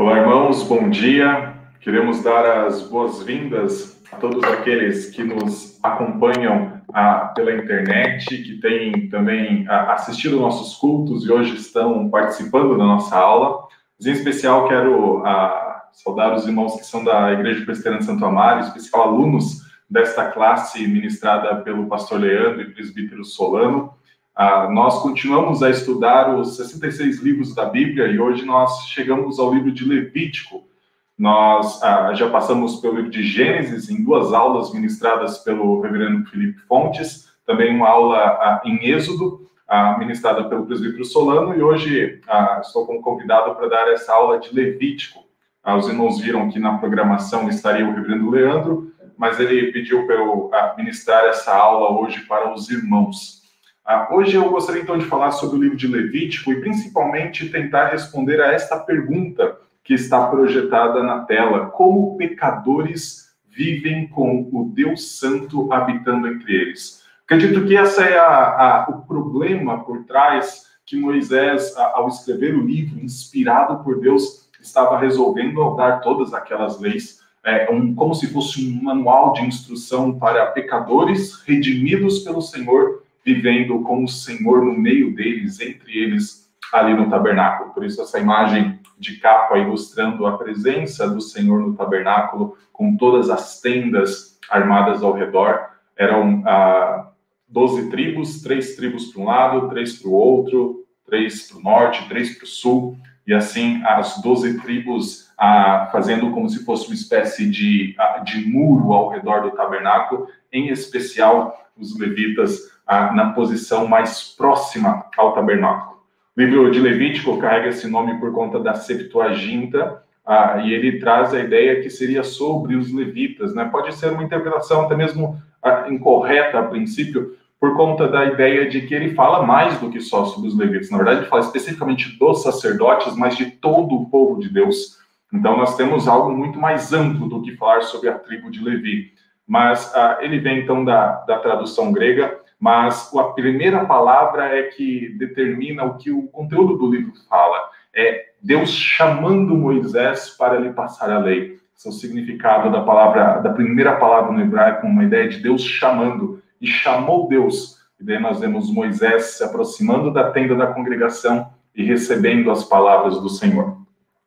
Olá, irmãos, bom dia. Queremos dar as boas-vindas a todos aqueles que nos acompanham ah, pela internet, que têm também ah, assistido nossos cultos e hoje estão participando da nossa aula. Mas, em especial, quero ah, saudar os irmãos que são da Igreja Presbiteriana de Santo Amaro, em especial alunos desta classe ministrada pelo pastor Leandro e presbítero Solano. Ah, nós continuamos a estudar os 66 livros da Bíblia e hoje nós chegamos ao livro de Levítico. Nós ah, já passamos pelo livro de Gênesis em duas aulas ministradas pelo reverendo Felipe Fontes, também uma aula ah, em Êxodo, ministrada pelo presbítero Solano, e hoje estou como convidado para dar essa aula de Levítico. os irmãos viram que na programação estaria o reverendo Leandro, mas ele pediu para eu ministrar essa aula hoje para os irmãos. Ah, hoje eu gostaria então de falar sobre o livro de Levítico e principalmente tentar responder a esta pergunta que está projetada na tela: como pecadores vivem com o Deus Santo habitando entre eles? Acredito que esse é a, a, o problema por trás que Moisés, ao escrever o livro, inspirado por Deus, estava resolvendo ao dar todas aquelas leis, é, um, como se fosse um manual de instrução para pecadores redimidos pelo Senhor vivendo com o Senhor no meio deles, entre eles, ali no tabernáculo. Por isso, essa imagem de capa ilustrando a presença do Senhor no tabernáculo, com todas as tendas armadas ao redor. Eram ah, doze tribos, três tribos para um lado, três para o outro, três para o norte, três para o sul, e assim as doze tribos ah, fazendo como se fosse uma espécie de, ah, de muro ao redor do tabernáculo, em especial os levitas na posição mais próxima ao tabernáculo. O livro de Levítico carrega esse nome por conta da Septuaginta, e ele traz a ideia que seria sobre os levitas. Né? Pode ser uma interpretação até mesmo incorreta a princípio, por conta da ideia de que ele fala mais do que só sobre os levitas. Na verdade, ele fala especificamente dos sacerdotes, mas de todo o povo de Deus. Então, nós temos algo muito mais amplo do que falar sobre a tribo de Levi. Mas ah, ele vem, então, da, da tradução grega, mas a primeira palavra é que determina o que o conteúdo do livro fala. É Deus chamando Moisés para lhe passar a lei. Esse é o significado da palavra, da primeira palavra no hebraico, uma ideia de Deus chamando. E chamou Deus. E daí nós vemos Moisés se aproximando da tenda da congregação e recebendo as palavras do Senhor.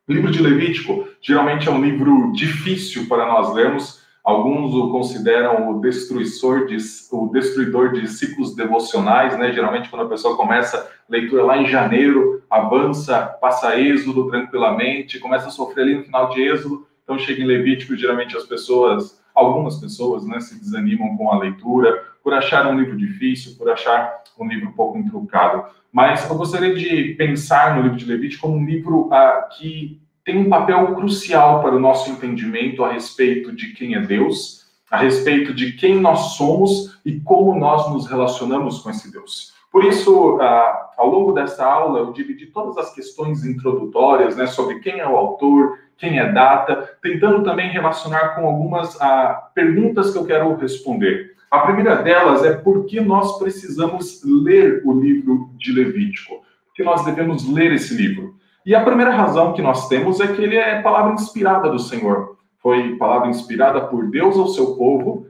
O livro de Levítico geralmente é um livro difícil para nós lermos, Alguns o consideram o destruidor de, o destruidor de ciclos devocionais, né? Geralmente, quando a pessoa começa a leitura lá em janeiro, avança, passa Êxodo tranquilamente, começa a sofrer ali no final de Êxodo, então chega em Levítico, geralmente as pessoas, algumas pessoas, né, se desanimam com a leitura, por achar um livro difícil, por achar um livro um pouco intrucado. Mas eu gostaria de pensar no livro de Levítico como um livro ah, que tem um papel crucial para o nosso entendimento a respeito de quem é Deus, a respeito de quem nós somos e como nós nos relacionamos com esse Deus. Por isso, ah, ao longo dessa aula, eu dividi todas as questões introdutórias né, sobre quem é o autor, quem é data, tentando também relacionar com algumas ah, perguntas que eu quero responder. A primeira delas é por que nós precisamos ler o livro de Levítico? Por que nós devemos ler esse livro? E a primeira razão que nós temos é que ele é palavra inspirada do Senhor. Foi palavra inspirada por Deus ao seu povo,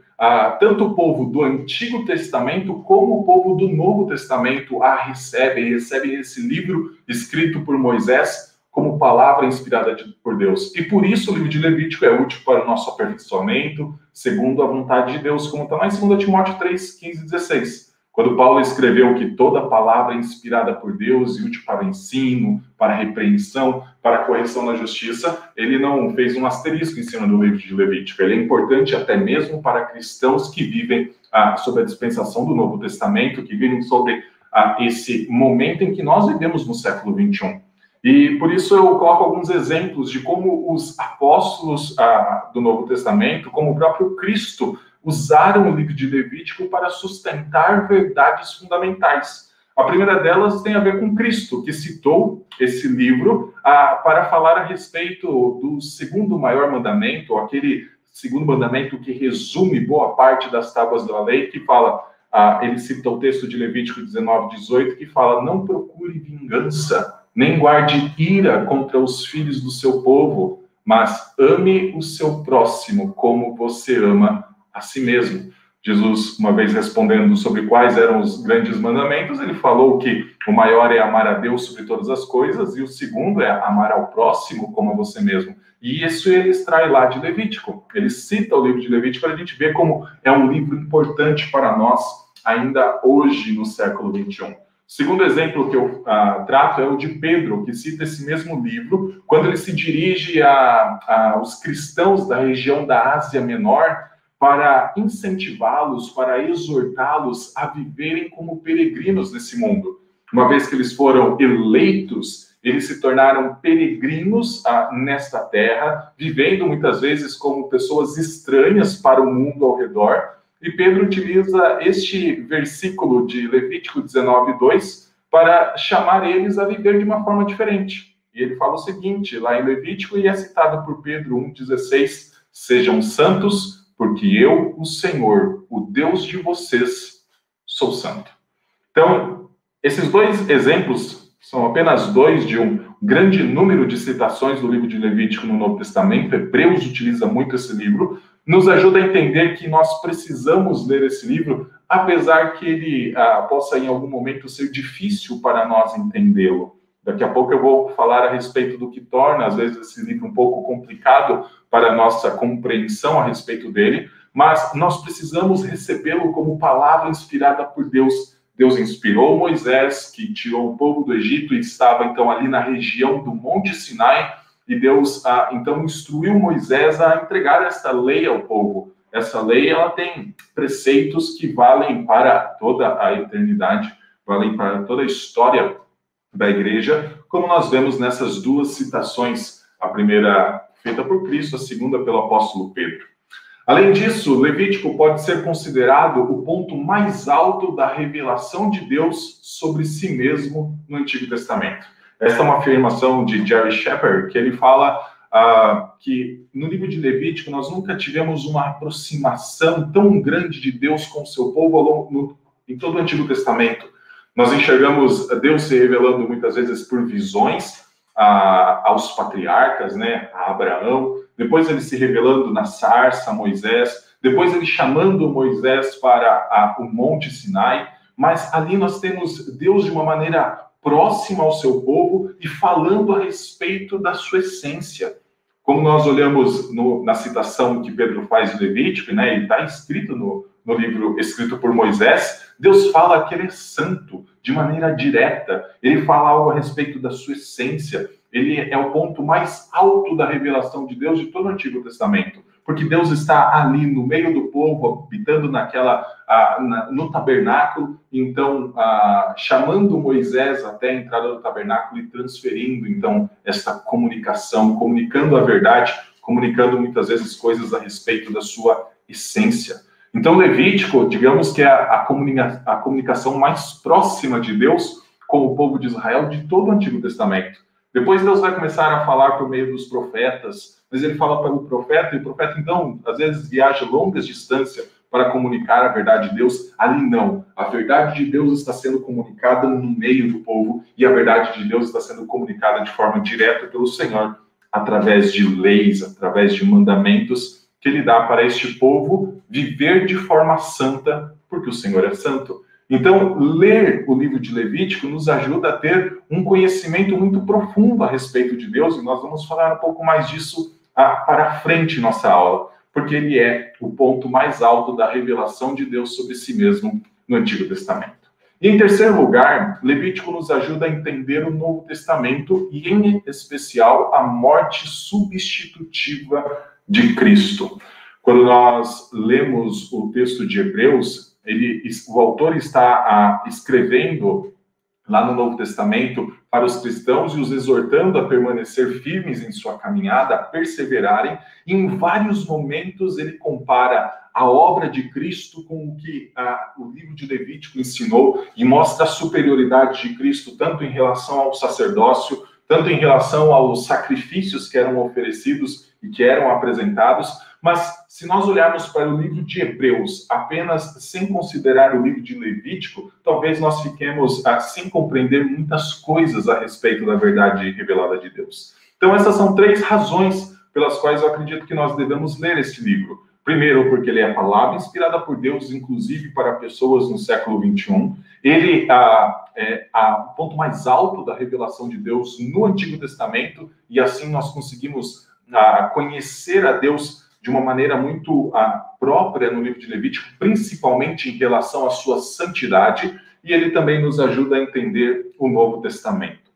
tanto o povo do Antigo Testamento como o povo do Novo Testamento a recebem, recebem esse livro escrito por Moisés como palavra inspirada de, por Deus. E por isso o livro de Levítico é útil para o nosso aperfeiçoamento, segundo a vontade de Deus, como está lá em 2 Timóteo 3, 15 e 16. Quando Paulo escreveu que toda palavra é inspirada por Deus e útil para ensino, para repreensão, para correção na justiça, ele não fez um asterisco em cima do livro de Levítico. Ele é importante até mesmo para cristãos que vivem ah, sob a dispensação do Novo Testamento, que vivem sobre ah, esse momento em que nós vivemos no século 21. E por isso eu coloco alguns exemplos de como os apóstolos ah, do Novo Testamento, como o próprio Cristo, usaram o livro de Levítico para sustentar verdades fundamentais. A primeira delas tem a ver com Cristo, que citou esse livro ah, para falar a respeito do segundo maior mandamento, aquele segundo mandamento que resume boa parte das tábuas da lei, que fala, ah, ele cita o texto de Levítico 19, 18, que fala: Não procure vingança, nem guarde ira contra os filhos do seu povo, mas ame o seu próximo como você ama a si mesmo. Jesus, uma vez respondendo sobre quais eram os grandes mandamentos, ele falou que o maior é amar a Deus sobre todas as coisas e o segundo é amar ao próximo como a você mesmo. E isso ele extrai lá de Levítico. Ele cita o livro de Levítico para a gente ver como é um livro importante para nós ainda hoje no século 21. O segundo exemplo que eu ah, trato é o de Pedro, que cita esse mesmo livro quando ele se dirige aos cristãos da região da Ásia Menor para incentivá-los, para exortá-los a viverem como peregrinos nesse mundo. Uma vez que eles foram eleitos, eles se tornaram peregrinos ah, nesta terra, vivendo muitas vezes como pessoas estranhas para o mundo ao redor. E Pedro utiliza este versículo de Levítico 19, 2 para chamar eles a viver de uma forma diferente. E ele fala o seguinte, lá em Levítico, e é citado por Pedro 1,16: Sejam santos, porque eu, o Senhor, o Deus de vocês, sou santo. Então, esses dois exemplos são apenas dois de um grande número de citações do livro de Levítico no Novo Testamento. Hebreus utiliza muito esse livro, nos ajuda a entender que nós precisamos ler esse livro, apesar que ele ah, possa em algum momento ser difícil para nós entendê-lo. Daqui a pouco eu vou falar a respeito do que torna, às vezes, esse livro um pouco complicado para nossa compreensão a respeito dele, mas nós precisamos recebê-lo como palavra inspirada por Deus. Deus inspirou Moisés, que tirou o povo do Egito e estava então ali na região do Monte Sinai, e Deus ah, então instruiu Moisés a entregar esta lei ao povo. Essa lei ela tem preceitos que valem para toda a eternidade, valem para toda a história da igreja, como nós vemos nessas duas citações, a primeira feita por Cristo, a segunda pelo apóstolo Pedro. Além disso, Levítico pode ser considerado o ponto mais alto da revelação de Deus sobre si mesmo no Antigo Testamento. Esta é uma afirmação de Jerry Shepard, que ele fala uh, que no livro de Levítico nós nunca tivemos uma aproximação tão grande de Deus com o seu povo no, em todo o Antigo Testamento. Nós enxergamos Deus se revelando muitas vezes por visões a, aos patriarcas, né, a Abraão, depois ele se revelando na sarça, Moisés, depois ele chamando Moisés para a, o Monte Sinai, mas ali nós temos Deus de uma maneira próxima ao seu povo e falando a respeito da sua essência. Como nós olhamos no, na citação que Pedro faz de Levítico, né, e está escrito no, no livro escrito por Moisés, Deus fala que ele é santo de maneira direta, ele fala algo a respeito da sua essência, ele é o ponto mais alto da revelação de Deus de todo o Antigo Testamento, porque Deus está ali no meio do povo, habitando naquela, na, no tabernáculo, então chamando Moisés até a entrada do tabernáculo e transferindo então esta comunicação, comunicando a verdade, comunicando muitas vezes coisas a respeito da sua essência. Então, Levítico, digamos que é a, comunica a comunicação mais próxima de Deus com o povo de Israel de todo o Antigo Testamento. Depois Deus vai começar a falar por meio dos profetas, mas ele fala para o profeta, e o profeta, então, às vezes viaja longas distâncias para comunicar a verdade de Deus. Ali não. A verdade de Deus está sendo comunicada no meio do povo, e a verdade de Deus está sendo comunicada de forma direta pelo Senhor, através de leis, através de mandamentos que ele dá para este povo viver de forma santa, porque o Senhor é santo. Então, ler o livro de Levítico nos ajuda a ter um conhecimento muito profundo a respeito de Deus, e nós vamos falar um pouco mais disso para frente em nossa aula, porque ele é o ponto mais alto da revelação de Deus sobre si mesmo no Antigo Testamento. E em terceiro lugar, Levítico nos ajuda a entender o Novo Testamento e, em especial, a morte substitutiva de Cristo. Quando nós lemos o texto de Hebreus, ele, o autor está a, escrevendo lá no Novo Testamento para os cristãos e os exortando a permanecer firmes em sua caminhada, a perseverarem. E em vários momentos ele compara a obra de Cristo com o que a, o livro de Levítico ensinou e mostra a superioridade de Cristo tanto em relação ao sacerdócio, tanto em relação aos sacrifícios que eram oferecidos e que eram apresentados, Mas se nós olharmos para o livro de Hebreus apenas sem considerar o livro de Levítico, talvez nós fiquemos ah, sem compreender muitas coisas a respeito da verdade revelada de Deus. Então, essas são três razões pelas quais eu acredito que nós devemos ler este livro. Primeiro, porque ele é a palavra inspirada por Deus, inclusive para pessoas no século 21. Ele ah, é o ponto mais alto da revelação de Deus no Antigo Testamento, e assim nós conseguimos ah, conhecer a Deus de uma maneira muito ah, própria no livro de Levítico, principalmente em relação à sua santidade, e ele também nos ajuda a entender o Novo Testamento.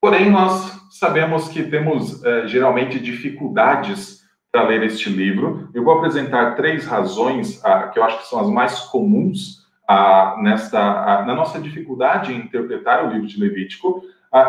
Porém, nós sabemos que temos eh, geralmente dificuldades para ler este livro. Eu vou apresentar três razões ah, que eu acho que são as mais comuns ah, nesta, na nossa dificuldade em interpretar o livro de Levítico.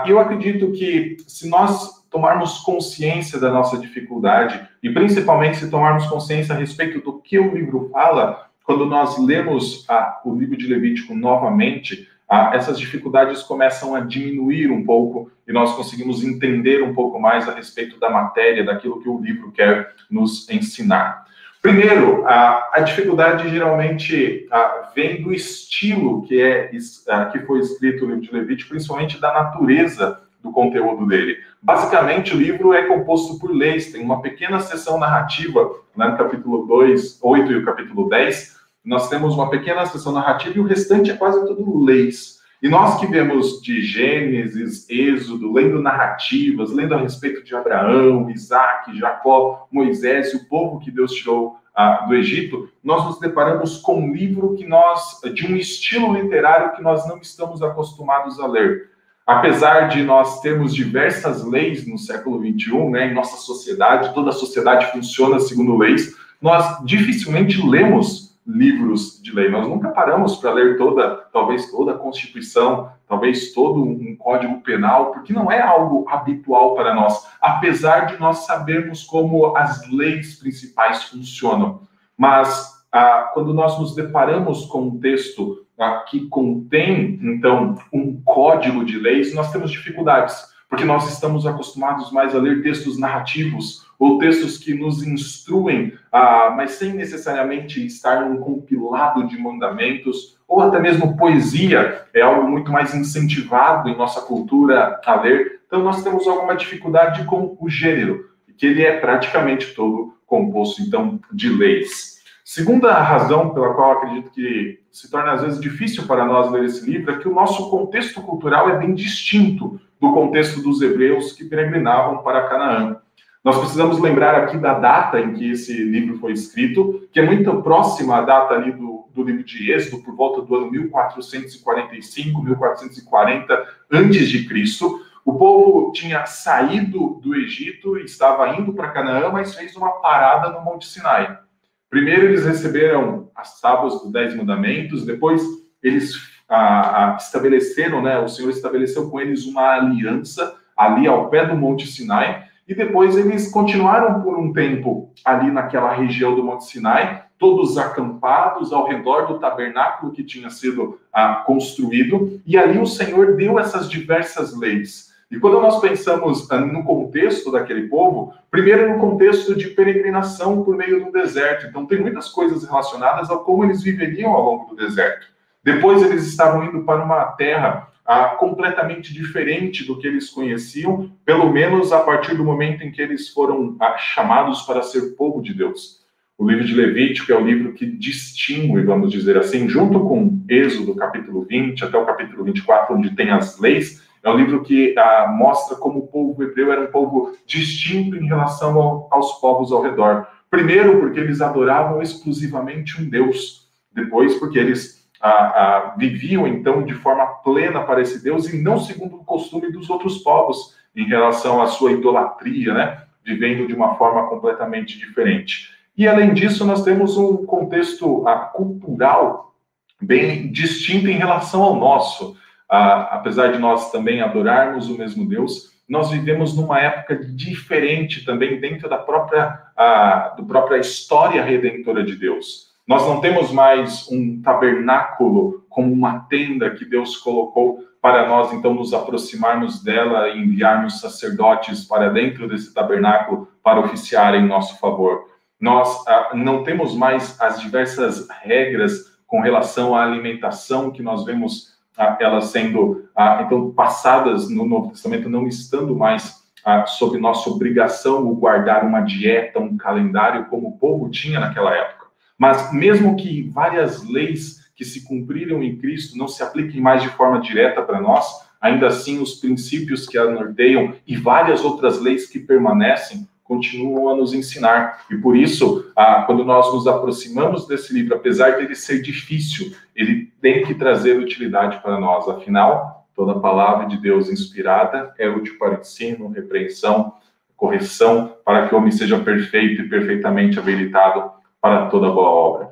E eu acredito que se nós tomarmos consciência da nossa dificuldade e principalmente se tomarmos consciência a respeito do que o livro fala, quando nós lemos ah, o livro de Levítico novamente, ah, essas dificuldades começam a diminuir um pouco e nós conseguimos entender um pouco mais a respeito da matéria, daquilo que o livro quer nos ensinar. Primeiro, a, a dificuldade geralmente a, vem do estilo que é a, que foi escrito no livro de Levítico, principalmente da natureza do conteúdo dele. Basicamente, o livro é composto por leis, tem uma pequena seção narrativa, né, no capítulo 2, 8 e o capítulo 10, nós temos uma pequena seção narrativa e o restante é quase tudo leis. E nós que vemos de Gênesis, Êxodo, lendo narrativas, lendo a respeito de Abraão, Isaac, Jacó, Moisés e o povo que Deus tirou ah, do Egito, nós nos deparamos com um livro que nós, de um estilo literário que nós não estamos acostumados a ler. Apesar de nós termos diversas leis no século XXI, né, em nossa sociedade, toda a sociedade funciona segundo leis, nós dificilmente lemos livros de lei. Nós nunca paramos para ler toda, talvez toda a Constituição, talvez todo um Código Penal, porque não é algo habitual para nós, apesar de nós sabermos como as leis principais funcionam. Mas ah, quando nós nos deparamos com um texto ah, que contém, então, um código de leis, nós temos dificuldades, porque nós estamos acostumados mais a ler textos narrativos ou textos que nos instruem, ah, mas sem necessariamente estar num compilado de mandamentos, ou até mesmo poesia, é algo muito mais incentivado em nossa cultura a ler. Então, nós temos alguma dificuldade com o gênero, que ele é praticamente todo composto, então, de leis. Segunda razão pela qual acredito que se torna às vezes difícil para nós ler esse livro é que o nosso contexto cultural é bem distinto do contexto dos hebreus que peregrinavam para Canaã. Nós precisamos lembrar aqui da data em que esse livro foi escrito, que é muito próxima à data ali do, do livro de Êxodo, por volta do ano 1445, 1440 antes de Cristo. O povo tinha saído do Egito e estava indo para Canaã, mas fez uma parada no Monte Sinai. Primeiro eles receberam as tábuas dos Dez Mandamentos, depois eles a, a, estabeleceram, né, o Senhor estabeleceu com eles uma aliança ali ao pé do Monte Sinai, e depois eles continuaram por um tempo ali naquela região do Monte Sinai, todos acampados ao redor do tabernáculo que tinha sido ah, construído, e ali o Senhor deu essas diversas leis. E quando nós pensamos ah, no contexto daquele povo, primeiro no contexto de peregrinação por meio do deserto. Então, tem muitas coisas relacionadas a como eles viveriam ao longo do deserto. Depois, eles estavam indo para uma terra ah, completamente diferente do que eles conheciam, pelo menos a partir do momento em que eles foram ah, chamados para ser povo de Deus. O livro de Levítico é o livro que distingue, vamos dizer assim, junto com Êxodo, capítulo 20, até o capítulo 24, onde tem as leis, é o livro que ah, mostra como o povo hebreu era um povo distinto em relação ao, aos povos ao redor. Primeiro, porque eles adoravam exclusivamente um Deus. Depois, porque eles a, a, viviam então de forma plena para esse Deus e não segundo o costume dos outros povos em relação à sua idolatria, né? Vivendo de uma forma completamente diferente. E além disso, nós temos um contexto a, cultural bem distinto em relação ao nosso. Apesar de nós também adorarmos o mesmo Deus, nós vivemos numa época diferente também dentro da própria, a, do própria história redentora de Deus. Nós não temos mais um tabernáculo como uma tenda que Deus colocou para nós então nos aproximarmos dela e enviarmos sacerdotes para dentro desse tabernáculo para oficiar em nosso favor. nós ah, não temos mais as diversas regras com relação à alimentação que nós vemos ah, elas sendo então passadas no Novo Testamento, não estando mais sob nossa obrigação o guardar uma dieta, um calendário como o povo tinha naquela época. Mas mesmo que várias leis que se cumpriram em Cristo não se apliquem mais de forma direta para nós, ainda assim os princípios que a norteiam e várias outras leis que permanecem continuam a nos ensinar. E por isso, ah, quando nós nos aproximamos desse livro, apesar dele ser difícil, ele tem que trazer utilidade para nós. Afinal, toda palavra de Deus inspirada é útil para ensino, repreensão, correção, para que o homem seja perfeito e perfeitamente habilitado para toda boa obra.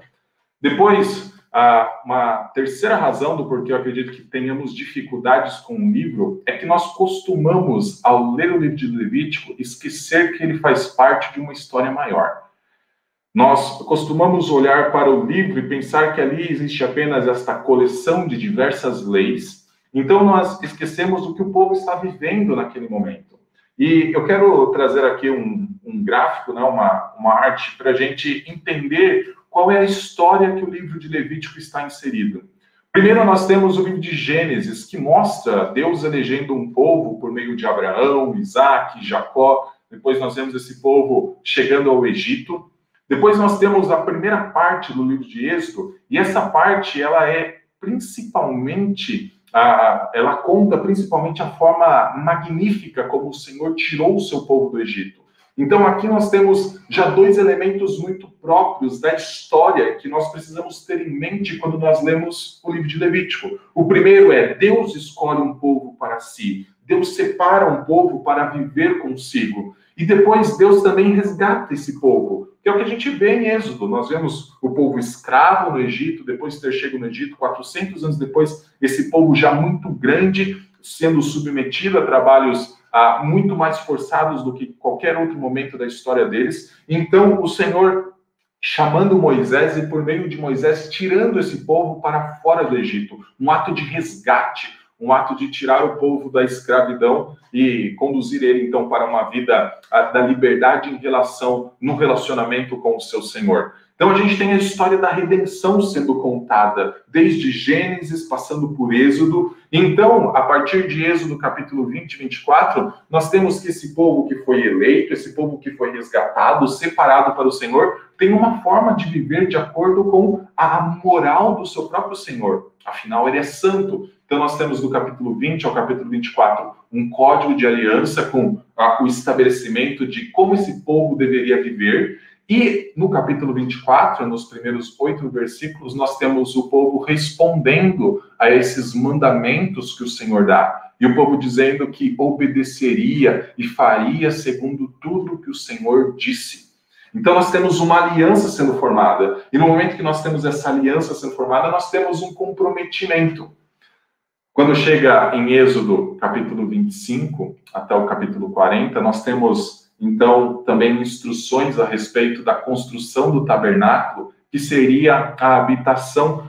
Depois, uma terceira razão do porquê eu acredito que tenhamos dificuldades com o livro é que nós costumamos, ao ler o livro de Levítico, esquecer que ele faz parte de uma história maior. Nós costumamos olhar para o livro e pensar que ali existe apenas esta coleção de diversas leis. Então nós esquecemos o que o povo está vivendo naquele momento. E eu quero trazer aqui um, um gráfico, né, uma, uma arte, para a gente entender qual é a história que o livro de Levítico está inserido. Primeiro, nós temos o livro de Gênesis, que mostra Deus elegendo um povo por meio de Abraão, Isaac, Jacó. Depois, nós vemos esse povo chegando ao Egito. Depois, nós temos a primeira parte do livro de Êxodo, e essa parte ela é principalmente ela conta principalmente a forma magnífica como o Senhor tirou o seu povo do Egito. Então, aqui nós temos já dois elementos muito próprios da história que nós precisamos ter em mente quando nós lemos o livro de Levítico. O primeiro é: Deus escolhe um povo para si, Deus separa um povo para viver consigo. E depois Deus também resgata esse povo, que é o que a gente vê em Êxodo. Nós vemos o povo escravo no Egito, depois de ter chegado no Egito, 400 anos depois, esse povo já muito grande, sendo submetido a trabalhos muito mais forçados do que qualquer outro momento da história deles. Então, o Senhor chamando Moisés e, por meio de Moisés, tirando esse povo para fora do Egito. Um ato de resgate, um ato de tirar o povo da escravidão e conduzir ele, então, para uma vida ah, da liberdade em relação, no relacionamento com o seu Senhor. Então a gente tem a história da redenção sendo contada, desde Gênesis, passando por Êxodo. Então, a partir de Êxodo capítulo 20 e 24, nós temos que esse povo que foi eleito, esse povo que foi resgatado, separado para o Senhor, tem uma forma de viver de acordo com a moral do seu próprio Senhor. Afinal, ele é santo. Então, nós temos do capítulo 20 ao capítulo 24 um código de aliança com ah, o estabelecimento de como esse povo deveria viver. E no capítulo 24, nos primeiros oito versículos, nós temos o povo respondendo a esses mandamentos que o Senhor dá. E o povo dizendo que obedeceria e faria segundo tudo que o Senhor disse. Então nós temos uma aliança sendo formada. E no momento que nós temos essa aliança sendo formada, nós temos um comprometimento. Quando chega em Êxodo, capítulo 25 até o capítulo 40, nós temos então, também instruções a respeito da construção do tabernáculo, que seria a habitação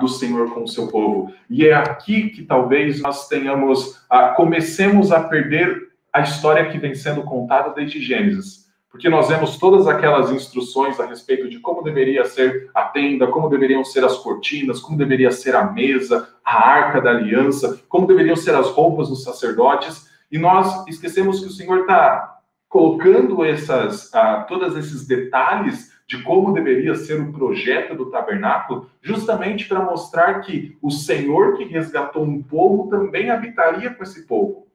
do Senhor com o seu povo. E é aqui que talvez nós tenhamos, ah, comecemos a perder a história que vem sendo contada desde Gênesis. Porque nós vemos todas aquelas instruções a respeito de como deveria ser a tenda, como deveriam ser as cortinas, como deveria ser a mesa, a arca da aliança, como deveriam ser as roupas dos sacerdotes, e nós esquecemos que o Senhor está colocando essas, ah, todos esses detalhes de como deveria ser o projeto do tabernáculo, justamente para mostrar que o Senhor que resgatou um povo também habitaria com esse povo.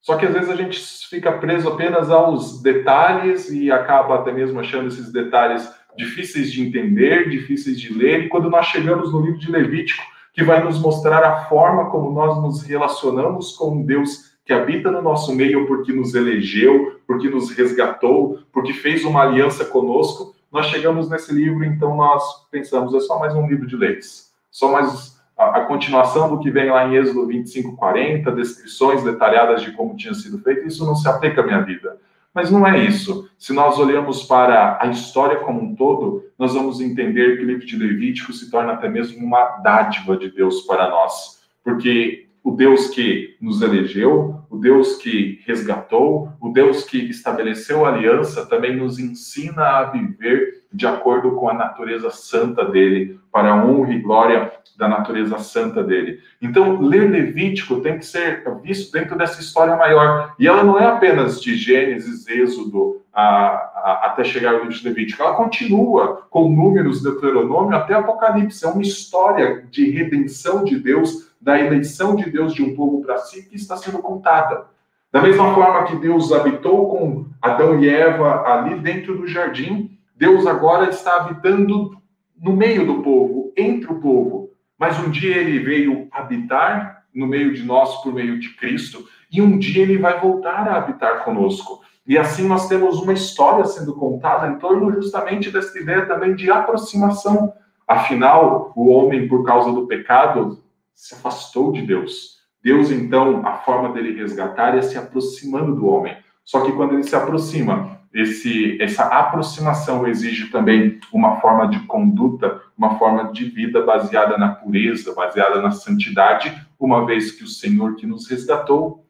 Só que às vezes a gente fica preso apenas aos detalhes e acaba até mesmo achando esses detalhes difíceis de entender, difíceis de ler, e quando nós chegamos no livro de Levítico, que vai nos mostrar a forma como nós nos relacionamos com Deus que habita no nosso meio porque nos elegeu, porque nos resgatou, porque fez uma aliança conosco, nós chegamos nesse livro, então nós pensamos, é só mais um livro de leis, só mais a, a continuação do que vem lá em Êxodo 25, 40, descrições detalhadas de como tinha sido feito, isso não se aplica à minha vida. Mas não é isso. Se nós olhamos para a história como um todo, nós vamos entender que o livro de Levítico se torna até mesmo uma dádiva de Deus para nós. Porque o Deus que nos elegeu, o Deus que resgatou, o Deus que estabeleceu aliança, também nos ensina a viver de acordo com a natureza santa dele, para a honra e glória da natureza santa dele. Então, ler Levítico tem que ser visto dentro dessa história maior. E ela não é apenas de Gênesis, Êxodo, a, a, até chegar ao livro de Levítico. Ela continua com números, Deuteronômio, até Apocalipse. É uma história de redenção de Deus da eleição de Deus de um povo para si que está sendo contada. Da mesma forma que Deus habitou com Adão e Eva ali dentro do jardim, Deus agora está habitando no meio do povo, entre o povo. Mas um dia ele veio habitar no meio de nós por meio de Cristo, e um dia ele vai voltar a habitar conosco. E assim nós temos uma história sendo contada em torno justamente dessa ideia também de aproximação. Afinal, o homem, por causa do pecado, se afastou de Deus. Deus, então, a forma dele resgatar é se aproximando do homem. Só que quando ele se aproxima, esse, essa aproximação exige também uma forma de conduta, uma forma de vida baseada na pureza, baseada na santidade, uma vez que o Senhor que nos resgatou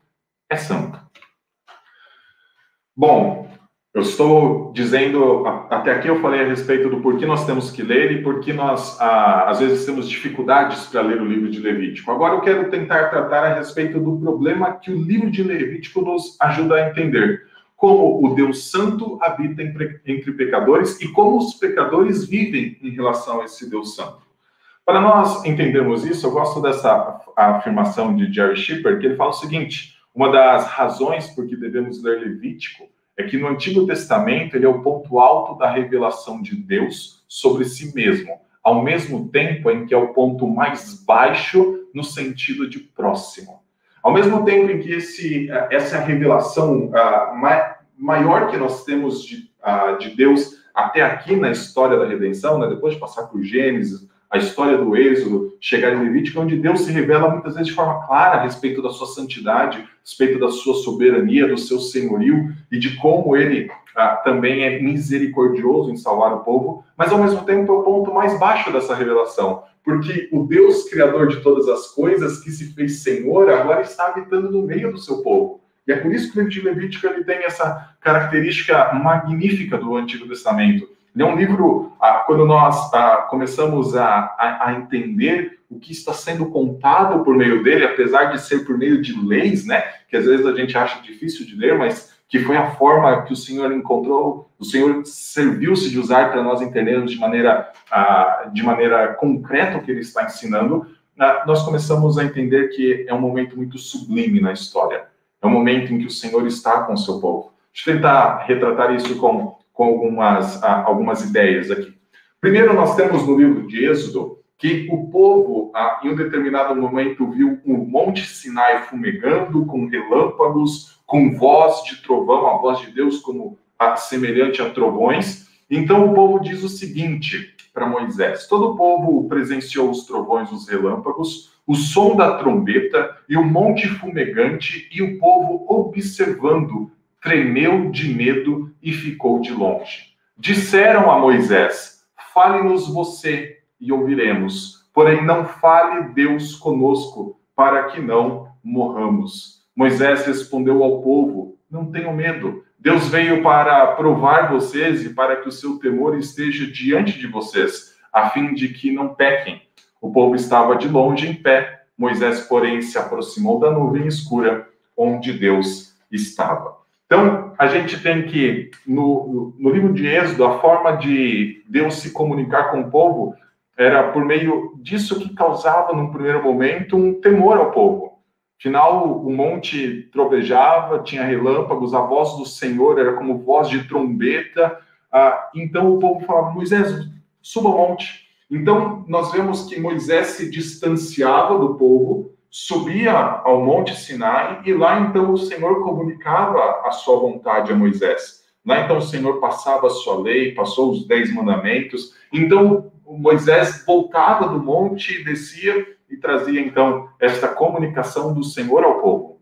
é santo. Bom, eu estou dizendo, até aqui eu falei a respeito do porquê nós temos que ler e por que nós, às vezes, temos dificuldades para ler o livro de Levítico. Agora eu quero tentar tratar a respeito do problema que o livro de Levítico nos ajuda a entender. Como o Deus Santo habita entre pecadores e como os pecadores vivem em relação a esse Deus Santo. Para nós entendermos isso, eu gosto dessa afirmação de Jerry Shipper, que ele fala o seguinte: uma das razões por que devemos ler Levítico é que no Antigo Testamento ele é o ponto alto da revelação de Deus sobre si mesmo, ao mesmo tempo em que é o ponto mais baixo no sentido de próximo. Ao mesmo tempo em que esse, essa revelação uh, maior que nós temos de, uh, de Deus até aqui na história da redenção, né, depois de passar por Gênesis, a história do Êxodo, chegar em Levítico, onde Deus se revela muitas vezes de forma clara a respeito da sua santidade, a respeito da sua soberania, do seu senhorio e de como ele ah, também é misericordioso em salvar o povo, mas ao mesmo tempo é o ponto mais baixo dessa revelação, porque o Deus criador de todas as coisas, que se fez Senhor, agora está habitando no meio do seu povo. E é por isso que o livro de Levítico ele tem essa característica magnífica do Antigo Testamento ele é um livro, ah, quando nós ah, começamos a, a, a, entender o que está sendo contado por meio dele, apesar de ser por meio de leis, né, que às vezes a gente acha difícil de ler, mas que foi a forma que o Senhor encontrou, o Senhor serviu-se de usar para nós entendermos de maneira, ah, de maneira concreta o que ele está ensinando, nós começamos a entender que é um momento muito sublime na história. É um momento em que o Senhor está com o seu povo. Deixa eu tentar retratar isso com com algumas, algumas ideias aqui. Primeiro, nós temos no livro de Êxodo que o povo, em um determinado momento, viu o Monte Sinai fumegando, com relâmpagos, com voz de trovão, a voz de Deus como semelhante a trovões. Então o povo diz o seguinte para Moisés: todo o povo presenciou os trovões, os relâmpagos, o som da trombeta e o monte fumegante, e o povo observando tremeu de medo e ficou de longe. Disseram a Moisés: Fale-nos você e ouviremos, porém não fale Deus conosco, para que não morramos. Moisés respondeu ao povo: Não tenham medo. Deus veio para provar vocês e para que o seu temor esteja diante de vocês, a fim de que não pequem. O povo estava de longe em pé. Moisés, porém, se aproximou da nuvem escura onde Deus estava. Então, a gente tem que, no, no livro de Êxodo, a forma de Deus se comunicar com o povo era por meio disso que causava, num primeiro momento, um temor ao povo. Afinal, o monte trovejava, tinha relâmpagos, a voz do Senhor era como voz de trombeta. Ah, então o povo falava: Moisés, suba ao monte. Então, nós vemos que Moisés se distanciava do povo subia ao Monte Sinai e lá então o Senhor comunicava a sua vontade a Moisés. Lá então o Senhor passava a sua lei, passou os dez mandamentos. Então Moisés voltava do monte, descia e trazia então esta comunicação do Senhor ao povo.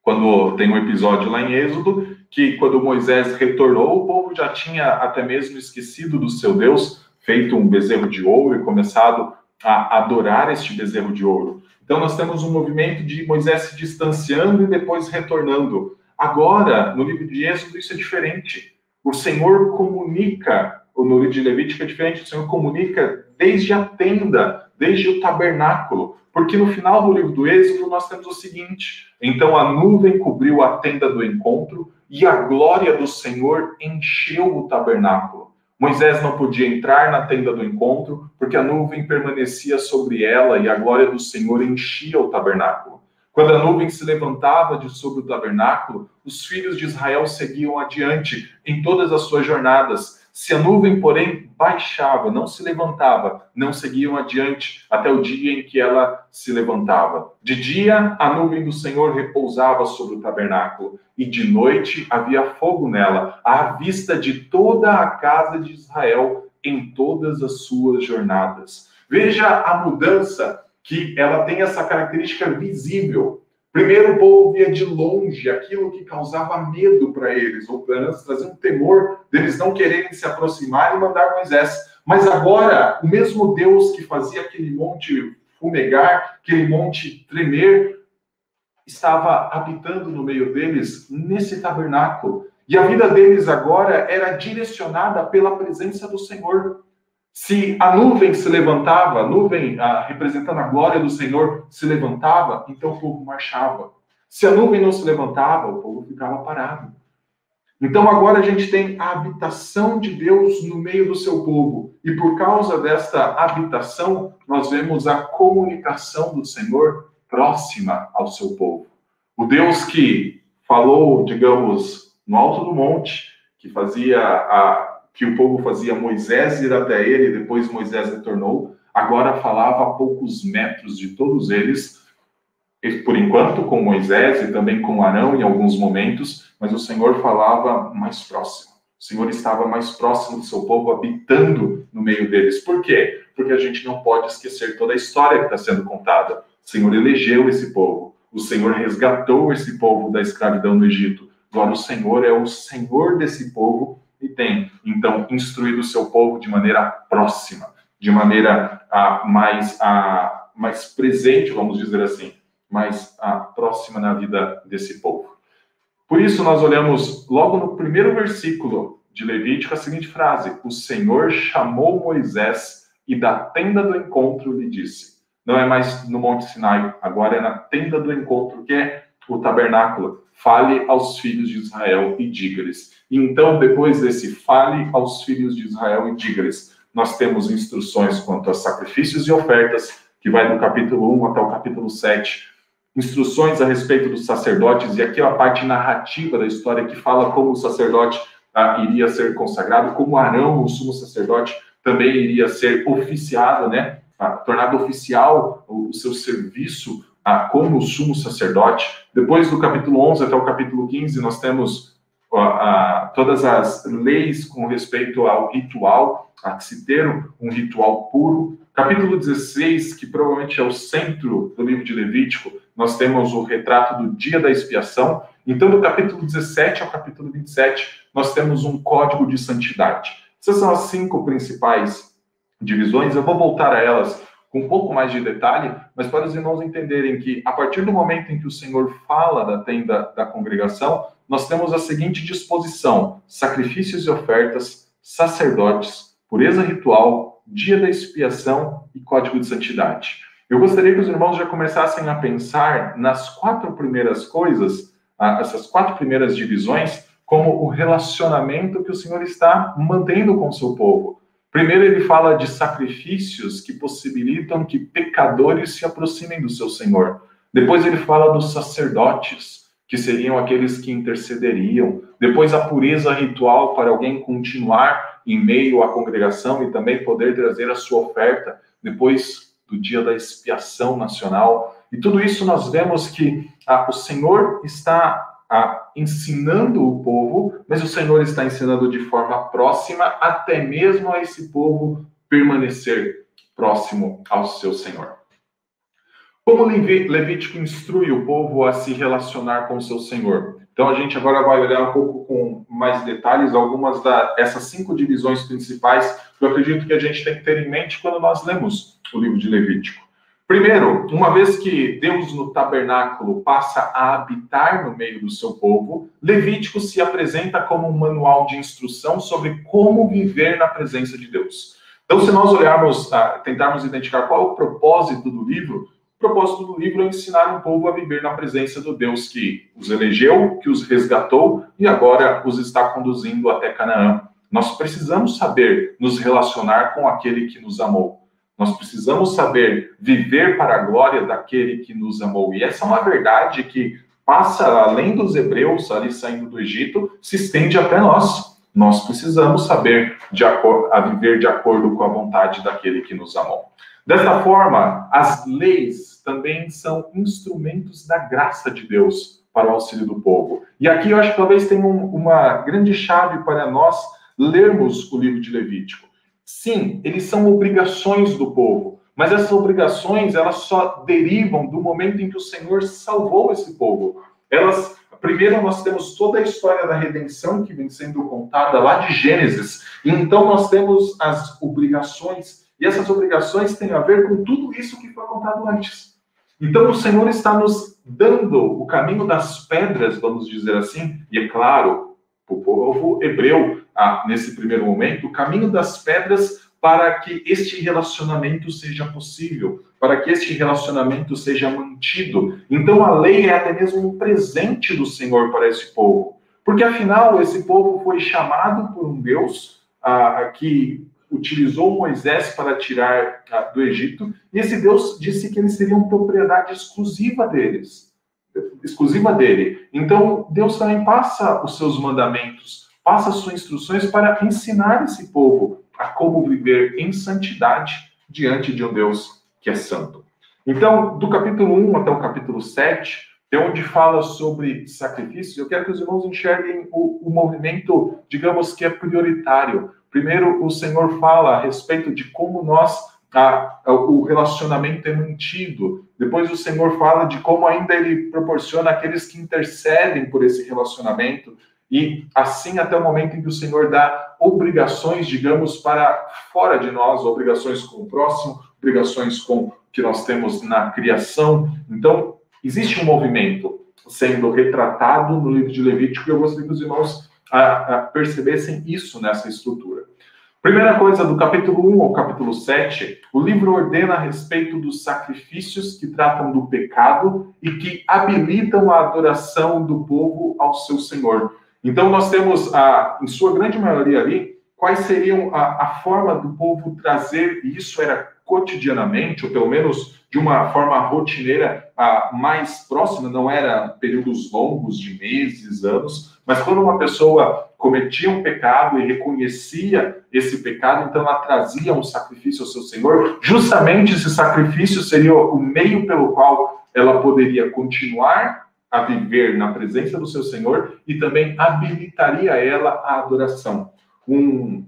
Quando tem um episódio lá em Êxodo que quando Moisés retornou, o povo já tinha até mesmo esquecido do seu Deus, feito um bezerro de ouro e começado a adorar este bezerro de ouro. Então nós temos um movimento de Moisés se distanciando e depois retornando. Agora, no livro de Êxodo, isso é diferente. O Senhor comunica, ou no livro de Levítico é diferente, o Senhor comunica desde a tenda, desde o tabernáculo. Porque no final do livro do Êxodo nós temos o seguinte: então a nuvem cobriu a tenda do encontro e a glória do Senhor encheu o tabernáculo. Moisés não podia entrar na tenda do encontro porque a nuvem permanecia sobre ela e a glória do Senhor enchia o tabernáculo. Quando a nuvem se levantava de sobre o tabernáculo, os filhos de Israel seguiam adiante em todas as suas jornadas se a nuvem, porém, baixava, não se levantava, não seguiam adiante até o dia em que ela se levantava. De dia, a nuvem do Senhor repousava sobre o tabernáculo, e de noite havia fogo nela, à vista de toda a casa de Israel em todas as suas jornadas. Veja a mudança que ela tem essa característica visível. Primeiro, o povo via de longe aquilo que causava medo para eles, ou trazia um temor deles não quererem se aproximar e mandar Moisés. Mas agora, o mesmo Deus que fazia aquele monte fumegar, aquele monte tremer, estava habitando no meio deles nesse tabernáculo. E a vida deles agora era direcionada pela presença do Senhor. Se a nuvem se levantava, a nuvem representando a glória do Senhor se levantava, então o povo marchava. Se a nuvem não se levantava, o povo ficava parado. Então agora a gente tem a habitação de Deus no meio do seu povo. E por causa desta habitação, nós vemos a comunicação do Senhor próxima ao seu povo. O Deus que falou, digamos, no alto do monte, que fazia a que o povo fazia Moisés ir até ele, depois Moisés retornou, agora falava a poucos metros de todos eles, por enquanto com Moisés e também com Arão em alguns momentos, mas o Senhor falava mais próximo. O Senhor estava mais próximo do seu povo, habitando no meio deles. Por quê? Porque a gente não pode esquecer toda a história que está sendo contada. O Senhor elegeu esse povo, o Senhor resgatou esse povo da escravidão no Egito. Agora o Senhor é o Senhor desse povo e tem, então, instruído o seu povo de maneira próxima, de maneira ah, mais, ah, mais presente, vamos dizer assim, mais ah, próxima na vida desse povo. Por isso, nós olhamos logo no primeiro versículo de Levítico a seguinte frase: O Senhor chamou Moisés e da tenda do encontro lhe disse. Não é mais no Monte Sinai, agora é na tenda do encontro, que é o tabernáculo. Fale aos filhos de Israel e diga-lhes. Então, depois desse fale aos filhos de Israel e diga-lhes, nós temos instruções quanto a sacrifícios e ofertas, que vai do capítulo 1 até o capítulo 7. Instruções a respeito dos sacerdotes, e aqui é a parte narrativa da história que fala como o sacerdote ah, iria ser consagrado, como Arão, o sumo sacerdote, também iria ser oficiado, né? Ah, tornado oficial o, o seu serviço como sumo sacerdote. Depois do capítulo 11 até o capítulo 15, nós temos todas as leis com respeito ao ritual, a se ter um ritual puro. Capítulo 16, que provavelmente é o centro do livro de Levítico, nós temos o retrato do dia da expiação. Então, do capítulo 17 ao capítulo 27, nós temos um código de santidade. Essas são as cinco principais divisões. Eu vou voltar a elas com um pouco mais de detalhe, mas para os irmãos entenderem que, a partir do momento em que o Senhor fala da tenda da congregação, nós temos a seguinte disposição: sacrifícios e ofertas, sacerdotes, pureza ritual, dia da expiação e código de santidade. Eu gostaria que os irmãos já começassem a pensar nas quatro primeiras coisas, essas quatro primeiras divisões, como o relacionamento que o Senhor está mantendo com o seu povo. Primeiro, ele fala de sacrifícios que possibilitam que pecadores se aproximem do seu Senhor. Depois, ele fala dos sacerdotes, que seriam aqueles que intercederiam. Depois, a pureza ritual para alguém continuar em meio à congregação e também poder trazer a sua oferta. Depois do dia da expiação nacional. E tudo isso nós vemos que ah, o Senhor está a, ensinando o povo, mas o Senhor está ensinando de forma próxima, até mesmo a esse povo permanecer próximo ao seu Senhor. Como Levítico instrui o povo a se relacionar com seu Senhor? Então a gente agora vai olhar um pouco com mais detalhes algumas dessas cinco divisões principais que eu acredito que a gente tem que ter em mente quando nós lemos o livro de Levítico. Primeiro, uma vez que Deus no tabernáculo passa a habitar no meio do seu povo, Levítico se apresenta como um manual de instrução sobre como viver na presença de Deus. Então, se nós olharmos, ah, tentarmos identificar qual é o propósito do livro, o propósito do livro é ensinar um povo a viver na presença do Deus que os elegeu, que os resgatou e agora os está conduzindo até Canaã. Nós precisamos saber nos relacionar com aquele que nos amou. Nós precisamos saber viver para a glória daquele que nos amou. E essa é uma verdade que passa além dos hebreus ali saindo do Egito, se estende até nós. Nós precisamos saber de a viver de acordo com a vontade daquele que nos amou. Desta forma, as leis também são instrumentos da graça de Deus para o auxílio do povo. E aqui eu acho que talvez tenha um, uma grande chave para nós lermos o livro de Levítico. Sim, eles são obrigações do povo, mas essas obrigações elas só derivam do momento em que o Senhor salvou esse povo. Elas, primeiro nós temos toda a história da redenção que vem sendo contada lá de Gênesis, então nós temos as obrigações, e essas obrigações têm a ver com tudo isso que foi contado antes. Então o Senhor está nos dando o caminho das pedras, vamos dizer assim, e é claro, o povo hebreu ah, nesse primeiro momento, o caminho das pedras para que este relacionamento seja possível, para que este relacionamento seja mantido. Então a lei é até mesmo um presente do Senhor para esse povo, porque afinal esse povo foi chamado por um Deus ah, que utilizou Moisés para tirar ah, do Egito, e esse Deus disse que eles seriam propriedade exclusiva deles, exclusiva dele. Então Deus também passa os seus mandamentos passa suas instruções para ensinar esse povo a como viver em santidade diante de um Deus que é santo. Então, do capítulo 1 até o capítulo 7, é onde fala sobre sacrifícios, eu quero que os irmãos enxerguem o, o movimento, digamos que é prioritário. Primeiro, o Senhor fala a respeito de como nós a, a, o relacionamento é mantido. Depois o Senhor fala de como ainda ele proporciona aqueles que intercedem por esse relacionamento. E assim até o momento em que o Senhor dá obrigações, digamos, para fora de nós, obrigações com o próximo, obrigações com que nós temos na criação. Então, existe um movimento sendo retratado no livro de Levítico e eu gostaria que os irmãos a, a percebessem isso nessa estrutura. Primeira coisa, do capítulo 1 ao capítulo 7, o livro ordena a respeito dos sacrifícios que tratam do pecado e que habilitam a adoração do povo ao seu Senhor. Então, nós temos, a, em sua grande maioria ali, quais seriam a, a forma do povo trazer, e isso era cotidianamente, ou pelo menos de uma forma rotineira a, mais próxima, não era períodos longos de meses, anos, mas quando uma pessoa cometia um pecado e reconhecia esse pecado, então ela trazia um sacrifício ao seu Senhor. Justamente esse sacrifício seria o meio pelo qual ela poderia continuar a viver na presença do seu Senhor e também habilitaria ela à adoração. Um,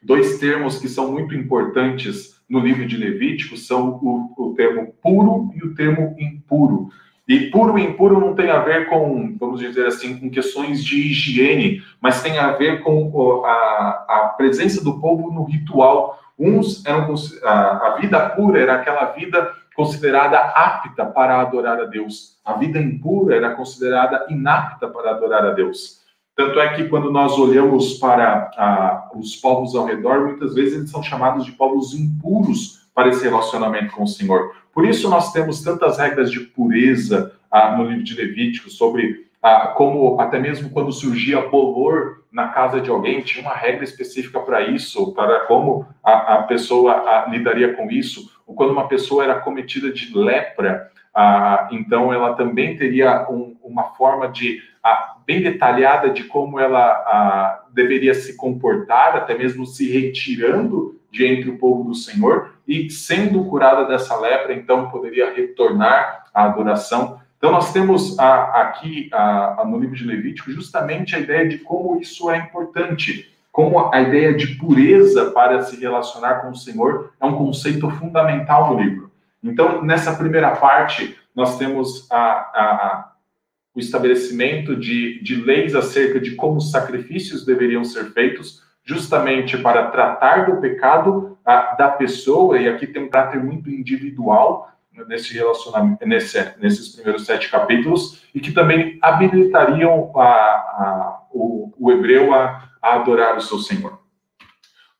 dois termos que são muito importantes no livro de Levítico são o, o termo puro e o termo impuro. E puro e impuro não tem a ver com, vamos dizer assim, com questões de higiene, mas tem a ver com a, a presença do povo no ritual. Uns eram a, a vida pura era aquela vida considerada apta para adorar a Deus. A vida impura era considerada inapta para adorar a Deus. Tanto é que quando nós olhamos para a, os povos ao redor, muitas vezes eles são chamados de povos impuros para esse relacionamento com o Senhor. Por isso nós temos tantas regras de pureza ah, no livro de Levítico sobre ah, como até mesmo quando surgia bolor na casa de alguém, tinha uma regra específica para isso, para como a, a pessoa a, lidaria com isso ou quando uma pessoa era cometida de lepra, ah, então ela também teria um, uma forma de ah, bem detalhada de como ela ah, deveria se comportar, até mesmo se retirando de entre o povo do Senhor e sendo curada dessa lepra, então poderia retornar à adoração. Então nós temos aqui no livro de Levítico justamente a ideia de como isso é importante como a ideia de pureza para se relacionar com o Senhor é um conceito fundamental no livro. Então, nessa primeira parte, nós temos a, a, estabelecimento de, de leis acerca de como os sacrifícios deveriam ser feitos, justamente para tratar do pecado a, da pessoa, e aqui tem um caráter muito individual, nesse relacionamento, nesse, nesses primeiros sete capítulos, e que também habilitariam a, a, o, o, hebreu a adorar o seu Senhor.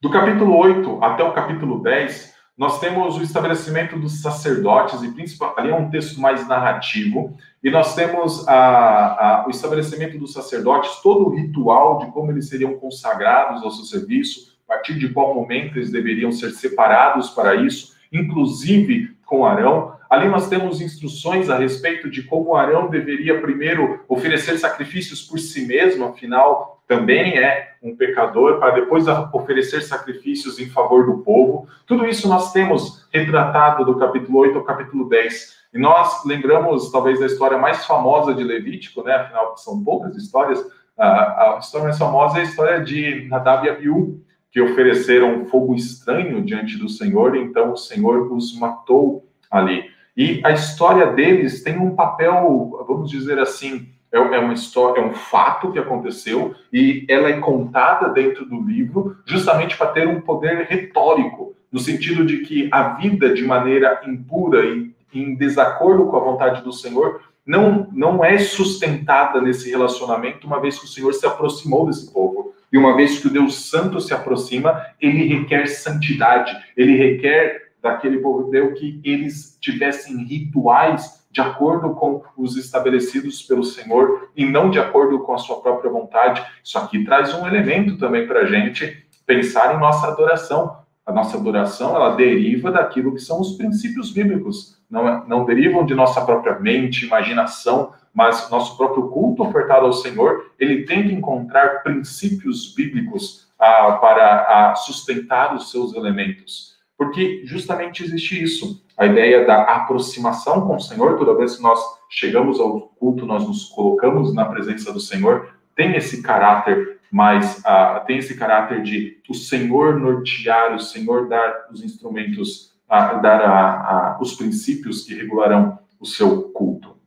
Do capítulo 8 até o capítulo 10, nós temos o estabelecimento dos sacerdotes, e principalmente ali é um texto mais narrativo, e nós temos a, a, o estabelecimento dos sacerdotes, todo o ritual de como eles seriam consagrados ao seu serviço, a partir de qual momento eles deveriam ser separados para isso, inclusive com Arão. Ali nós temos instruções a respeito de como Arão deveria primeiro oferecer sacrifícios por si mesmo, afinal, também é um pecador, para depois oferecer sacrifícios em favor do povo. Tudo isso nós temos retratado do capítulo 8 ao capítulo 10. E nós lembramos, talvez, da história mais famosa de Levítico, né? afinal, são poucas histórias. A, história mais famosa é a história de Nadab e Abiú, que ofereceram fogo estranho diante do Senhor, então o Senhor os matou ali. E a história deles tem um papel, vamos dizer assim, é, é uma história, é um fato que aconteceu e ela é contada dentro do livro justamente para ter um poder retórico, no sentido de que a vida de maneira impura e em desacordo com a vontade do Senhor não, não é sustentada nesse relacionamento, uma vez que o Senhor se aproximou desse povo. E uma vez que o Deus Santo se aproxima, ele requer santidade, ele requer daquele povo de Deus que eles tivessem rituais de acordo com os estabelecidos pelo Senhor e não de acordo com a sua própria vontade. Isso aqui traz um elemento também para a gente pensar em nossa adoração. A nossa adoração, ela deriva daquilo que são os princípios bíblicos, não, é, não derivam de nossa própria mente, imaginação, mas nosso próprio culto ofertado ao Senhor, ele tem que encontrar princípios bíblicos ah, para ah, sustentar os seus elementos. Porque justamente existe isso, a ideia da aproximação com o Senhor, toda vez que nós chegamos ao culto, nós nos colocamos na presença do Senhor, tem esse caráter mais, ah, tem esse caráter de o Senhor nortear, o Senhor dar os instrumentos, ah, dar os princípios que regularão o seu culto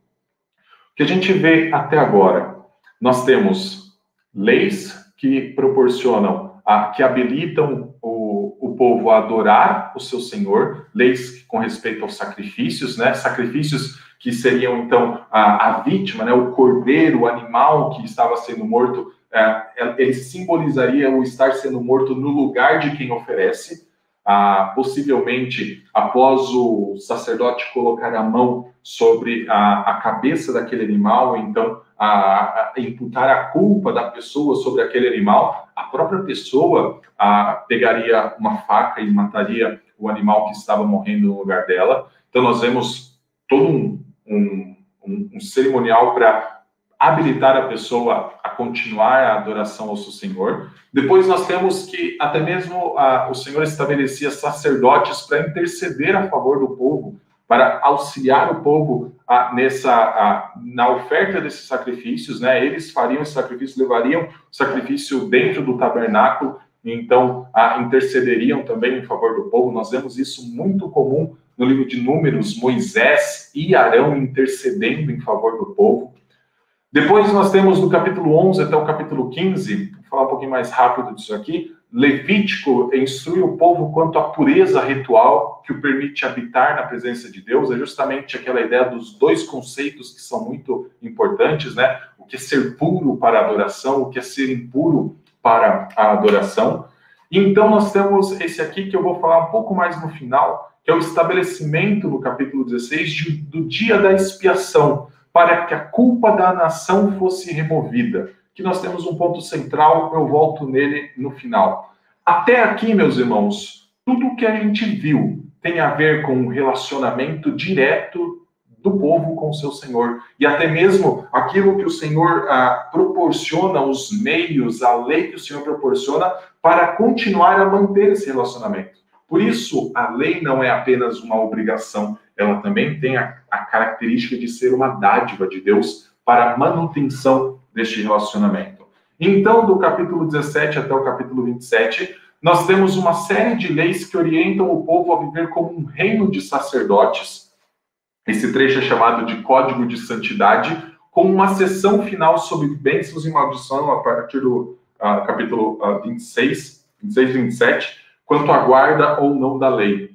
que a gente vê até agora? Nós temos leis que proporcionam, a, que habilitam o, povo a adorar o seu Senhor, leis com respeito aos sacrifícios, né? Sacrifícios que seriam então a, a vítima, né? O cordeiro, o animal que estava sendo morto, é, ele simbolizaria o estar sendo morto no lugar de quem oferece. Ah, possivelmente, após o sacerdote colocar a mão sobre a, a cabeça daquele animal, então a, a, imputar a culpa da pessoa sobre aquele animal, a própria pessoa a, pegaria uma faca e mataria o animal que estava morrendo no lugar dela. Então nós vemos todo um, um, um, um cerimonial para habilitar a pessoa a continuar a adoração ao seu Senhor. Depois nós temos que até mesmo a, o Senhor estabelecia sacerdotes para interceder a favor do povo para auxiliar o povo a, nessa a, na oferta desses sacrifícios, né? Eles fariam esse sacrifício, levariam o sacrifício dentro do tabernáculo, então a, intercederiam também em favor do povo. Nós vemos isso muito comum no livro de Números, Moisés e Arão intercedendo em favor do povo. Depois nós temos do capítulo 11 até o capítulo 15, vou falar um pouquinho mais rápido disso aqui, Levítico instrui o povo quanto à pureza ritual que o permite habitar na presença de Deus. É justamente aquela ideia dos dois conceitos que são muito importantes, né? O que é ser puro para a adoração, o que é ser impuro para a adoração. então nós temos esse aqui que eu vou falar um pouco mais no final, que é o estabelecimento no capítulo 16 de, do dia da expiação, para que a culpa da nação fosse removida que nós temos um ponto central, eu volto nele no final. Até aqui, meus irmãos, tudo o que a gente viu tem a ver com um relacionamento direto do povo com o seu Senhor. E até mesmo aquilo que o Senhor ah, proporciona, os meios, a lei que o Senhor proporciona para continuar a manter esse relacionamento. Por isso, a lei não é apenas uma obrigação, ela também tem a, a característica de ser uma dádiva de Deus para manutenção deste relacionamento. Então, do capítulo 17 até o capítulo 27, nós temos uma série de leis que orientam o povo a viver como um reino de sacerdotes. Esse trecho é chamado de Código de Santidade, com uma sessão final sobre bênçãos e maldição a partir do uh, capítulo uh, 26, 26 e 27, quanto à guarda ou não da lei.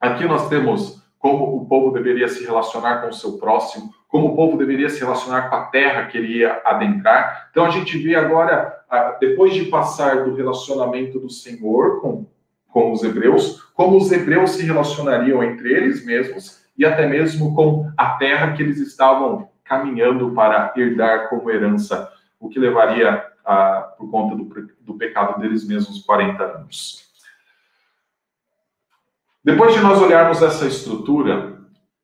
Aqui nós temos como o povo deveria se relacionar com o seu próximo, como o povo deveria se relacionar com a terra que ele ia adentrar. Então a gente vê agora, depois de passar do relacionamento do Senhor com, com os hebreus, como os hebreus se relacionariam entre eles mesmos e até mesmo com a terra que eles estavam caminhando para herdar como herança, o que levaria, a, por conta do, do pecado deles mesmos, 40 anos. Depois de nós olharmos essa estrutura,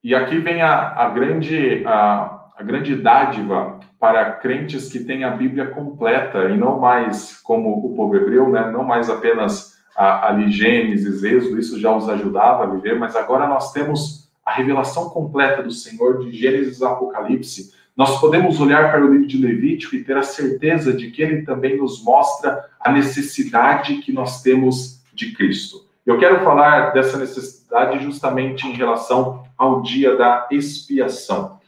e aqui vem a, a grande, a, a grande dádiva para crentes que têm a Bíblia completa e não mais como o povo hebreu, né? não mais apenas ali Gênesis, Êxodo, isso já os ajudava a viver, mas agora nós temos a revelação completa do Senhor de Gênesis e Apocalipse. Nós podemos olhar para o livro de Levítico e ter a certeza de que ele também nos mostra a necessidade que nós temos de Cristo. Eu quero falar dessa necessidade justamente em relação ao dia da expiação.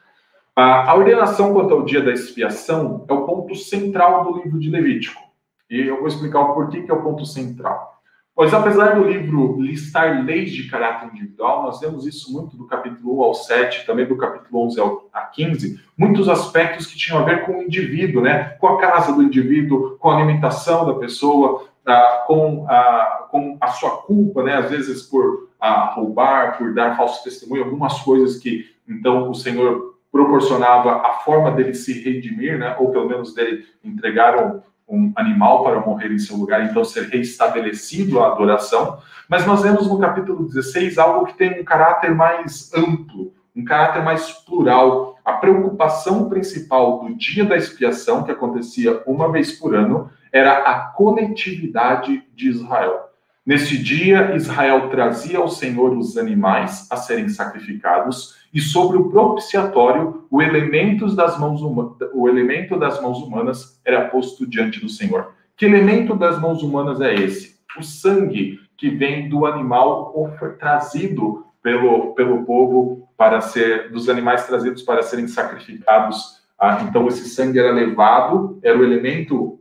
A ordenação quanto ao dia da expiação é o ponto central do livro de Levítico. E eu vou explicar o porquê que é o ponto central. Pois apesar do livro listar leis de caráter individual, nós vemos isso muito do capítulo 1 ao 7, também do capítulo 11 ao 15, muitos aspectos que tinham a ver com o indivíduo, né? com a casa do indivíduo, com a alimentação da pessoa, ah, com, a, com a sua culpa, né? às vezes por ah, roubar, por dar falso testemunho, algumas coisas que então o Senhor proporcionava a forma dele se redimir, né? ou pelo menos dele entregar um, um animal para morrer em seu lugar, então ser reestabelecido a adoração. Mas nós vemos no capítulo 16 algo que tem um caráter mais amplo, um caráter mais plural. A preocupação principal do dia da expiação, que acontecia uma vez por ano, era a conectividade de Israel. Nesse dia, Israel trazia ao Senhor os animais a serem sacrificados e sobre o propiciatório o elemento das mãos, o elemento das mãos humanas era posto diante do Senhor. Que elemento das mãos humanas é esse? O sangue que vem do animal trazido pelo, pelo povo para ser dos animais trazidos para serem sacrificados. Ah, então esse sangue era levado, era o elemento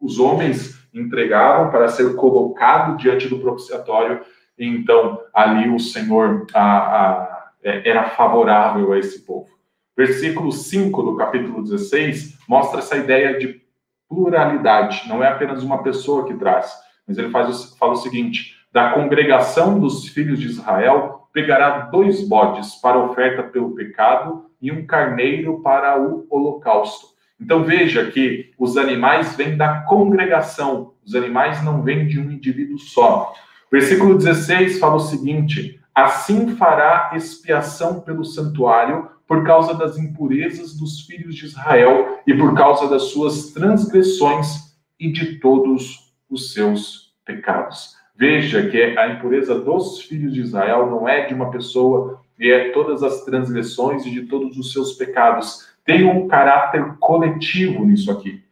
os homens entregavam para ser colocado diante do propiciatório. Então ali o Senhor é, era favorável a esse povo. Versículo 5 do capítulo 16 mostra essa ideia de pluralidade. Não é apenas uma pessoa que traz, mas ele faz, fala o seguinte: da congregação dos filhos de Israel pegará dois bodes para oferta pelo pecado e um carneiro para o holocausto. Então veja que os animais vêm da congregação, os animais não vêm de um indivíduo só. Versículo 16 fala o seguinte: Assim fará expiação pelo santuário por causa das impurezas dos filhos de Israel e por causa das suas transgressões e de todos os seus pecados. Veja que a impureza dos filhos de Israel não é de uma pessoa, e é todas as transgressões e de todos os seus pecados tem um caráter coletivo nisso aqui.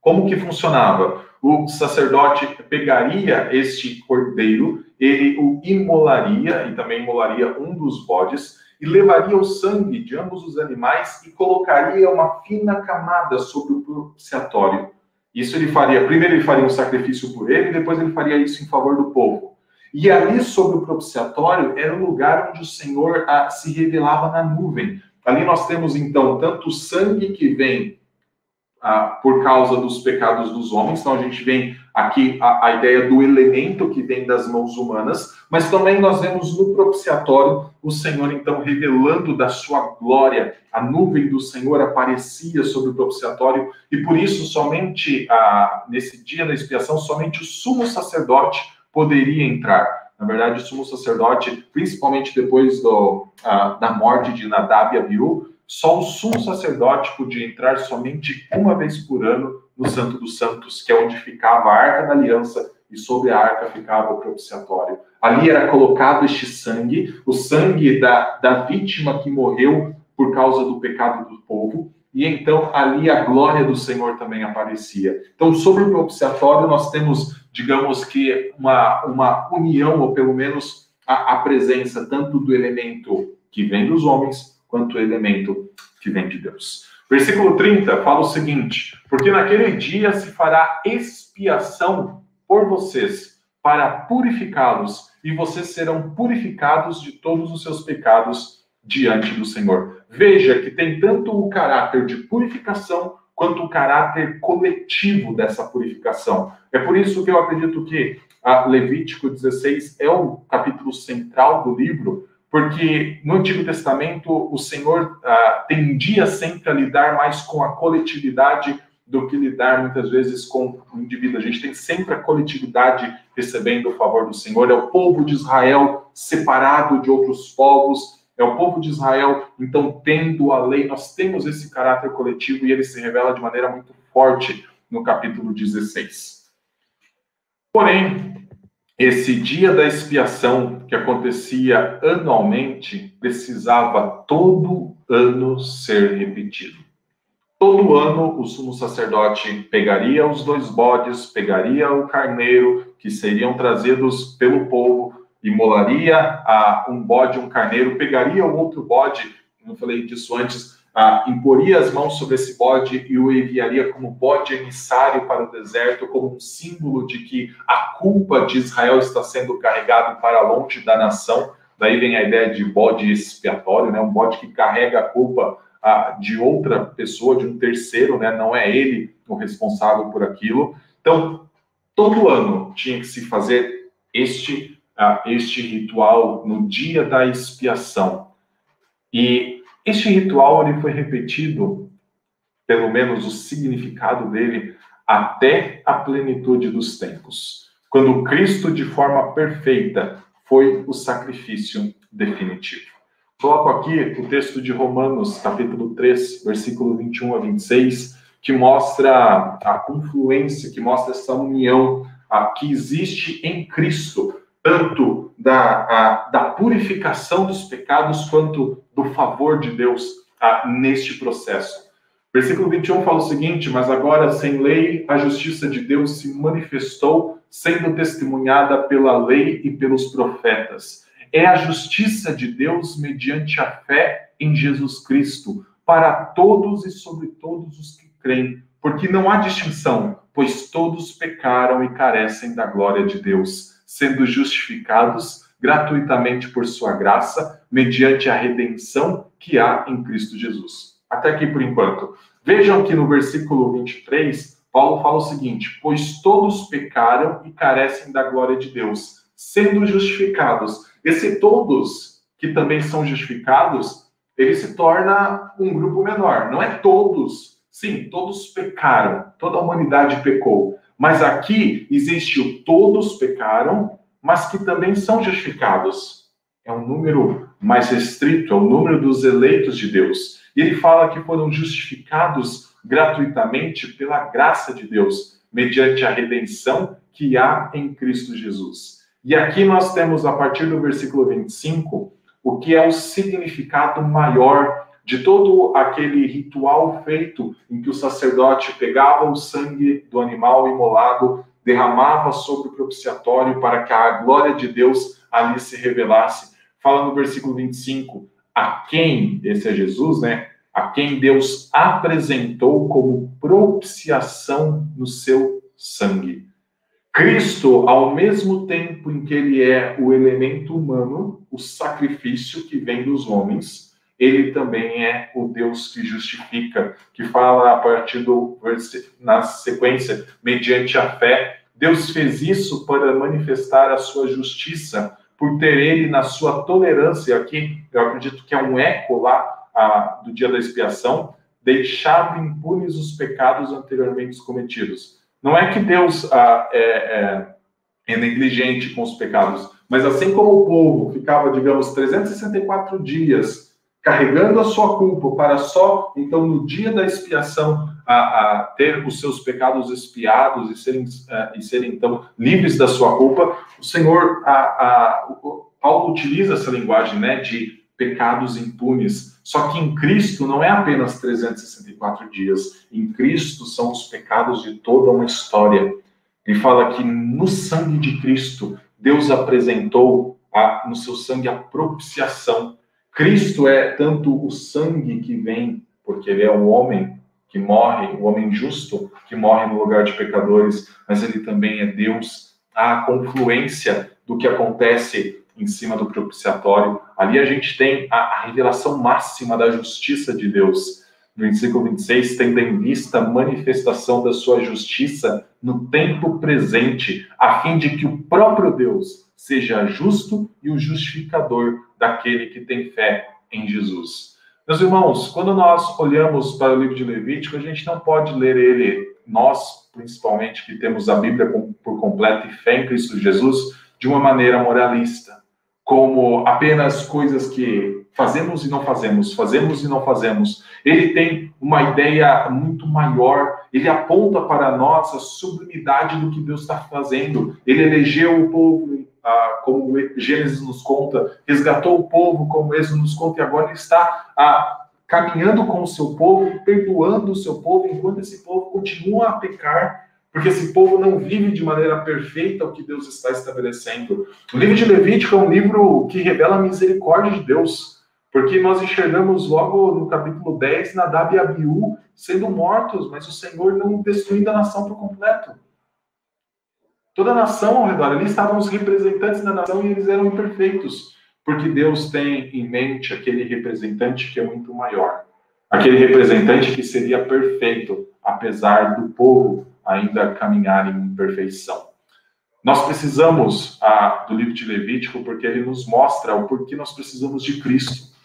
Como que funcionava? O sacerdote pegaria este cordeiro, ele o imolaria, e também imolaria um dos bodes, e levaria o sangue de ambos os animais e colocaria uma fina camada sobre o propiciatório. Isso ele faria, primeiro ele faria um sacrifício por ele, depois ele faria isso em favor do povo. E ali sobre o propiciatório era o lugar onde o Senhor ah, se revelava na nuvem. Ali nós temos então tanto o sangue que vem ah, por causa dos pecados dos homens, então a gente vem aqui a, a, ideia do elemento que vem das mãos humanas, mas também nós vemos no propiciatório o Senhor então revelando da sua glória, a nuvem do Senhor aparecia sobre o propiciatório e por isso somente ah, nesse dia da expiação somente o sumo sacerdote poderia entrar. Na verdade, o sumo sacerdote, principalmente depois do, uh, da morte de Nadab e Abiú, só o sumo sacerdote podia entrar somente uma vez por ano no Santo dos Santos, que é onde ficava a Arca da Aliança e sobre a arca ficava o propiciatório. Ali era colocado este sangue, o sangue da, da vítima que morreu por causa do pecado do povo, e então ali a glória do Senhor também aparecia. Então, sobre o propiciatório, nós temos digamos que, uma, uma união, ou pelo menos a, a presença tanto do elemento que vem dos homens, quanto do elemento que vem de Deus. Versículo 30 fala o seguinte: Porque naquele dia se fará expiação por vocês para purificá-los, e vocês serão purificados de todos os seus pecados diante do Senhor. Veja que tem tanto o caráter de purificação quanto o caráter coletivo dessa purificação. É por isso que eu acredito que Levítico 16 é o capítulo central do livro, porque no Antigo Testamento o Senhor ah, tendia sempre a lidar mais com a coletividade do que lidar muitas vezes com o indivíduo. A gente tem sempre a coletividade recebendo o favor do Senhor. É o povo de Israel separado de outros povos. É o povo de Israel, então, tendo a lei, nós temos esse caráter coletivo e ele se revela de maneira muito forte no capítulo 16. Porém, esse dia da expiação que acontecia anualmente precisava todo ano ser repetido. Todo ano o sumo sacerdote pegaria os dois bodes, pegaria o carneiro que seriam trazidos pelo povo, imolaria a, um bode, um carneiro, pegaria o outro bode, não falei disso antes, a, imporia as mãos sobre esse bode e o enviaria como bode emissário para o deserto, como um símbolo de que a culpa de Israel está sendo carregada para longe da nação. Daí vem a ideia de bode expiatório, né? um bode que carrega a culpa de outra pessoa, de um terceiro, né? Não é ele o responsável por aquilo. Então, todo ano tinha que se fazer este, este ritual no dia da expiação. E este ritual ele foi repetido, pelo menos o significado dele, até a plenitude dos tempos, quando Cristo, de forma perfeita, foi o sacrifício definitivo. Coloco aqui o texto de Romanos, capítulo 3, versículo 21 a 26, que mostra a confluência, que mostra essa união que existe em Cristo, tanto da, a, da purificação dos pecados quanto do favor de Deus a, neste processo. Versículo 21 fala o seguinte: Mas agora, sem lei, a justiça de Deus se manifestou, sendo testemunhada pela lei e pelos profetas é a justiça de Deus mediante a fé em Jesus Cristo, para todos e sobre todos os que creem, porque não há distinção, pois todos pecaram e carecem da glória de Deus, sendo justificados gratuitamente por sua graça, mediante a redenção que há em Cristo Jesus. Até aqui por enquanto. Vejam que no versículo 23, Paulo fala o seguinte: Pois todos pecaram e carecem da glória de Deus, sendo justificados esse todos que também são justificados, ele se torna um grupo menor. Não é todos. Sim, todos pecaram. Toda a humanidade pecou. Mas aqui existe o todos pecaram, mas que também são justificados. É um número mais restrito, é o número dos eleitos de Deus. E ele fala que foram justificados gratuitamente pela graça de Deus, mediante a redenção que há em Cristo Jesus. E aqui nós temos, a partir do versículo 25, o que é o significado maior de todo aquele ritual feito em que o sacerdote pegava o sangue do animal imolado, derramava sobre o propiciatório para que a glória de Deus ali se revelasse. Fala no versículo 25, a quem, esse é Jesus, né? A quem Deus apresentou como propiciação no seu sangue. Cristo, ao mesmo tempo em que ele é o elemento humano, o sacrifício que vem dos homens, ele também é o Deus que justifica, que fala a partir do na sequência, mediante a fé. Deus fez isso para manifestar a sua justiça, por ter ele na sua tolerância aqui, eu acredito que é um eco lá a, do dia da expiação, deixado impunes os pecados anteriormente cometidos. Não é que Deus ah, é, é, é negligente com os pecados, mas assim como o povo ficava, digamos, 364 dias carregando a sua culpa para só, então, no dia da expiação, a, a ter os seus pecados expiados e serem, uh, e serem, então, livres da sua culpa, o Senhor, a, o, Paulo utiliza essa linguagem, né, de pecados impunes. Só que em Cristo não é apenas 364 dias. Em Cristo são os pecados de toda uma história. Ele fala que no sangue de Cristo, Deus apresentou no seu sangue a propiciação. Cristo é tanto o sangue que vem, porque ele é o homem que morre, o homem justo que morre no lugar de pecadores, mas ele também é Deus a confluência do que acontece em cima do propiciatório. Ali a gente tem a, a revelação máxima da justiça de Deus. No versículo 26, tendo em vista a manifestação da sua justiça no tempo presente, a fim de que o próprio Deus seja justo e o justificador daquele que tem fé em Jesus. Meus irmãos, quando nós olhamos para o livro de Levítico, a gente não pode ler ele, nós, principalmente, que temos a Bíblia por completo e fé em Cristo Jesus, de uma maneira moralista, como apenas coisas que fazemos e não fazemos, fazemos e não fazemos. Ele tem uma ideia muito maior, ele aponta para nós a sublimidade do que Deus está fazendo. Ele elegeu o povo, ah, como Gênesis nos conta, resgatou o povo, como Êxodo nos conta, e agora está ah, caminhando com o seu povo, perdoando o seu povo, enquanto esse povo continua a pecar porque esse povo não vive de maneira perfeita o que Deus está estabelecendo. O livro de Levítico é um livro que revela a misericórdia de Deus, porque nós enxergamos logo no capítulo 10 Nadab e Abiú sendo mortos, mas o Senhor não destruindo a nação por completo. Toda a nação ao redor, ali estavam os representantes da nação e eles eram imperfeitos, porque Deus tem em mente aquele representante que é muito maior, aquele representante que seria perfeito, apesar do povo ainda caminhar em perfeição. Nós precisamos ah, do livro de Levítico porque ele nos mostra o porquê nós precisamos de Cristo.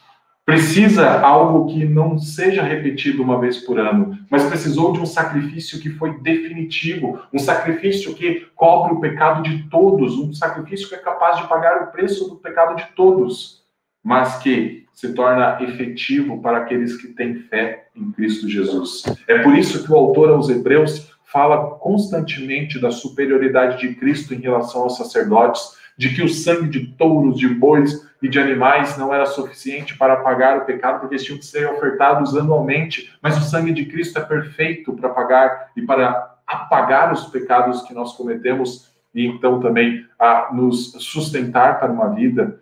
Precisa algo que não seja repetido uma vez por ano, mas precisou de um sacrifício que foi definitivo, um sacrifício que cobre o pecado de todos, um sacrifício que é capaz de pagar o preço do pecado de todos, mas que se torna efetivo para aqueles que têm fé em Cristo Jesus. É por isso que o autor aos Hebreus fala constantemente da superioridade de Cristo em relação aos sacerdotes, de que o sangue de touros, de bois e de animais não era suficiente para pagar o pecado, porque eles tinham que ser ofertados anualmente, mas o sangue de Cristo é perfeito para pagar e para apagar os pecados que nós cometemos e então também a nos sustentar para uma vida.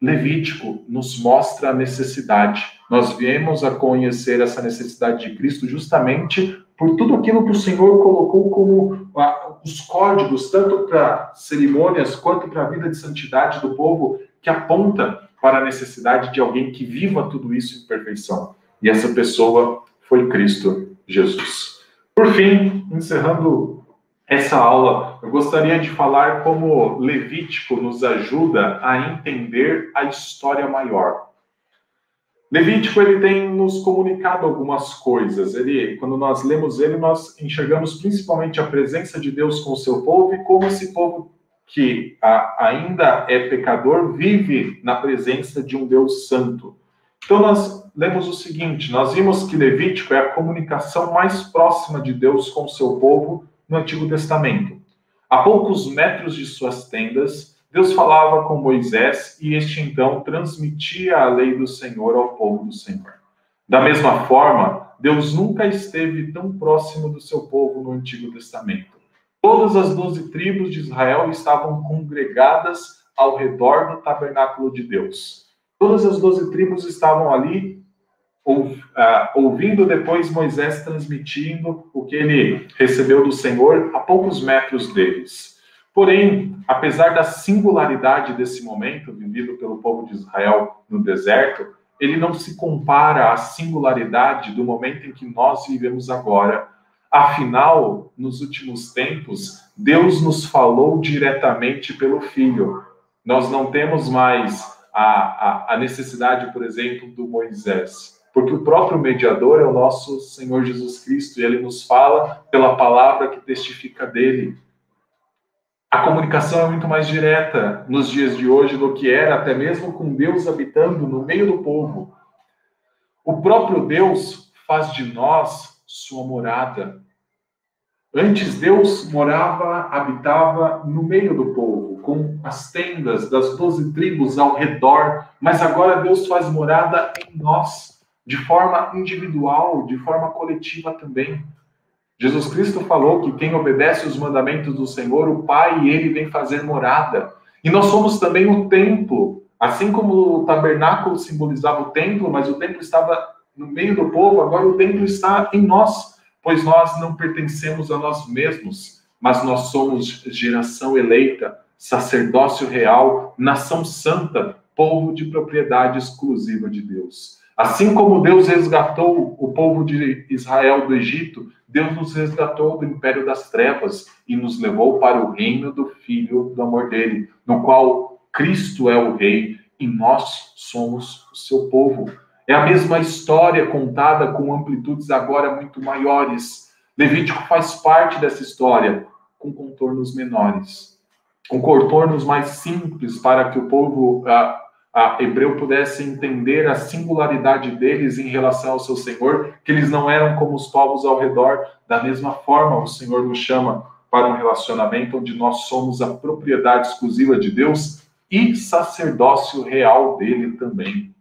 Levítico nos mostra a necessidade. Nós viemos a conhecer essa necessidade de Cristo justamente por tudo aquilo que o Senhor colocou como os códigos, tanto para cerimônias quanto para a vida de santidade do povo, que aponta para a necessidade de alguém que viva tudo isso em perfeição. E essa pessoa foi Cristo Jesus. Por fim, encerrando essa aula, eu gostaria de falar como Levítico nos ajuda a entender a história maior. Levítico ele tem nos comunicado algumas coisas. Ele, quando nós lemos ele, nós enxergamos principalmente a presença de Deus com o seu povo e como esse povo que a, ainda é pecador vive na presença de um Deus santo. Então nós lemos o seguinte: nós vimos que Levítico é a comunicação mais próxima de Deus com o seu povo no Antigo Testamento. A poucos metros de suas tendas, Deus falava com Moisés e este então transmitia a lei do Senhor ao povo do Senhor. Da mesma forma, Deus nunca esteve tão próximo do seu povo no Antigo Testamento. Todas as doze tribos de Israel estavam congregadas ao redor do tabernáculo de Deus. Todas as doze tribos estavam ali ah, ouvindo depois Moisés transmitindo o que ele recebeu do Senhor a poucos metros deles. Porém, apesar da singularidade desse momento vivido pelo povo de Israel no deserto, ele não se compara à singularidade do momento em que nós vivemos agora. Afinal, nos últimos tempos, Deus nos falou diretamente pelo Filho. Nós não temos mais a, a, a necessidade, por exemplo, do Moisés, porque o próprio mediador é o nosso Senhor Jesus Cristo e ele nos fala pela palavra que testifica dele a comunicação é muito mais direta nos dias de hoje do que era até mesmo com Deus habitando no meio do povo. O próprio Deus faz de nós sua morada. Antes Deus morava, habitava no meio do povo, com as tendas das doze tribos ao redor, mas agora Deus faz morada em nós, de forma individual, de forma coletiva também. Jesus Cristo falou que quem obedece os mandamentos do Senhor, o Pai e ele vem fazer morada. E nós somos também o templo. Assim como o tabernáculo simbolizava o templo, mas o templo estava no meio do povo, agora o templo está em nós, pois nós não pertencemos a nós mesmos. mas nós somos geração eleita, sacerdócio real, nação santa, povo de propriedade exclusiva de Deus. Assim como Deus resgatou o povo de Israel do Egito, Deus nos resgatou do império das trevas e nos levou para o reino do Filho do amor dele, no qual Cristo é o Rei e nós somos o seu povo. É a mesma história contada com amplitudes agora muito maiores. Levítico faz parte dessa história, com contornos menores, com contornos mais simples para que o povo ah, ah, hebreu pudesse entender a singularidade deles em relação ao seu Senhor, que eles não eram como os povos ao redor. Da mesma forma, o Senhor nos chama para um relacionamento onde nós somos a propriedade exclusiva de Deus e sacerdócio real dele também.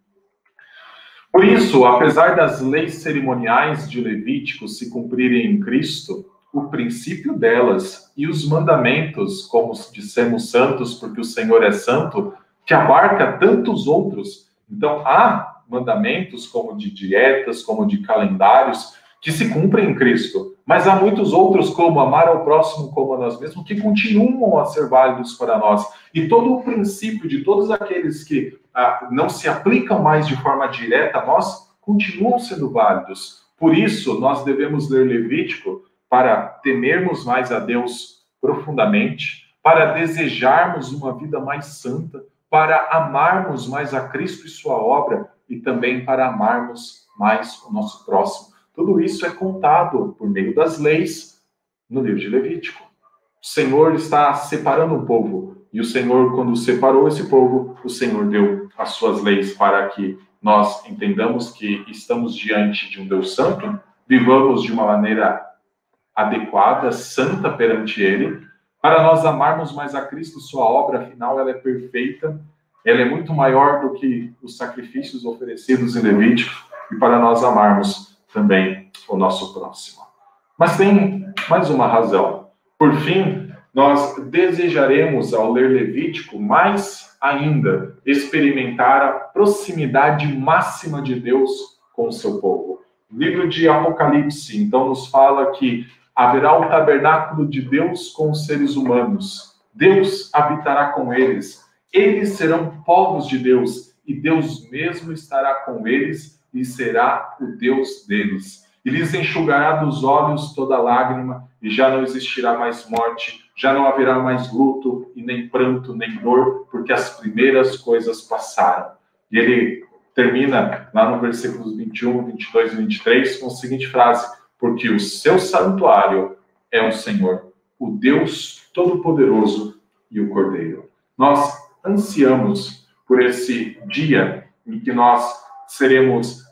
Por isso, apesar das leis cerimoniais de Levítico se cumprirem em Cristo, o princípio delas e os mandamentos, como dissemos santos, porque o Senhor é santo, que abarca tantos outros. Então, há mandamentos como de dietas, como de calendários, que se cumprem em Cristo. Mas há muitos outros, como amar ao próximo como a nós mesmos, que continuam a ser válidos para nós. E todo o princípio de todos aqueles que ah, não se aplicam mais de forma direta a nós, continuam sendo válidos. Por isso, nós devemos ler Levítico para temermos mais a Deus profundamente, para desejarmos uma vida mais santa, para amarmos mais a Cristo e sua obra e também para amarmos mais o nosso próximo. Tudo isso é contado por meio das leis no livro de Levítico. O Senhor está separando um povo, e o Senhor, quando separou esse povo, o Senhor deu as suas leis para que nós entendamos que estamos diante de um Deus santo, vivamos de uma maneira adequada, santa perante Ele, para nós amarmos mais a Cristo, sua obra, afinal, ela é perfeita, ela é muito maior do que os sacrifícios oferecidos em Levítico, e para nós amarmos também o nosso próximo. Mas tem mais uma razão. Por fim, nós desejaremos, ao ler Levítico, mais ainda experimentar a proximidade máxima de Deus com o seu povo. O livro de Apocalipse, então, nos fala que haverá o tabernáculo de Deus com os seres humanos. Deus habitará com eles. Eles serão povos de Deus e Deus mesmo estará com eles e será o Deus deles. E lhes enxugará dos olhos toda lágrima, e já não existirá mais morte, já não haverá mais luto, e nem pranto, nem dor, porque as primeiras coisas passaram. E ele termina lá no versículos 21, 22 e 23 com a seguinte frase: Porque o seu santuário é o Senhor, o Deus Todo-Poderoso e o Cordeiro. Nós ansiamos por esse dia em que nós seremos,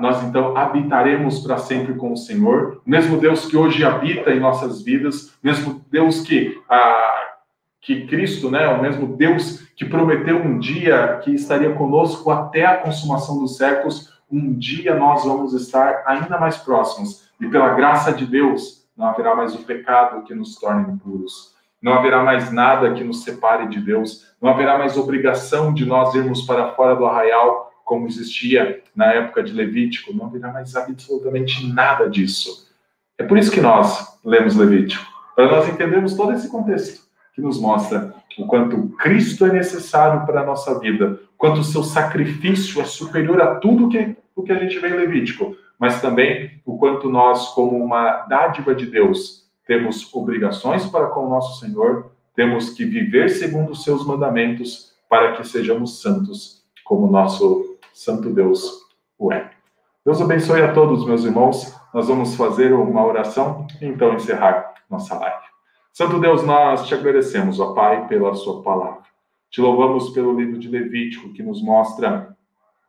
nós então habitaremos para sempre com o Senhor, mesmo Deus que hoje habita em nossas vidas, mesmo Deus que que Cristo, né, o mesmo Deus que prometeu um dia que estaria conosco até a consumação dos séculos, um dia nós vamos estar ainda mais próximos e pela graça de Deus não haverá mais o pecado que nos torne impuros. Não haverá mais nada que nos separe de Deus, não haverá mais obrigação de nós irmos para fora do arraial como existia na época de Levítico, não haverá mais absolutamente nada disso. É por isso que nós lemos Levítico, para nós entendermos todo esse contexto que nos mostra o quanto Cristo é necessário para a nossa vida, quanto o seu sacrifício é superior a tudo que, o que a gente vê em Levítico, mas também o quanto nós, como uma dádiva de Deus, temos obrigações para com o nosso Senhor, temos que viver segundo os seus mandamentos para que sejamos santos, como nosso Santo Deus o é. Deus abençoe a todos, meus irmãos. Nós vamos fazer uma oração e então encerrar nossa live. Santo Deus, nós te agradecemos, ó Pai, pela sua palavra. Te louvamos pelo livro de Levítico, que nos mostra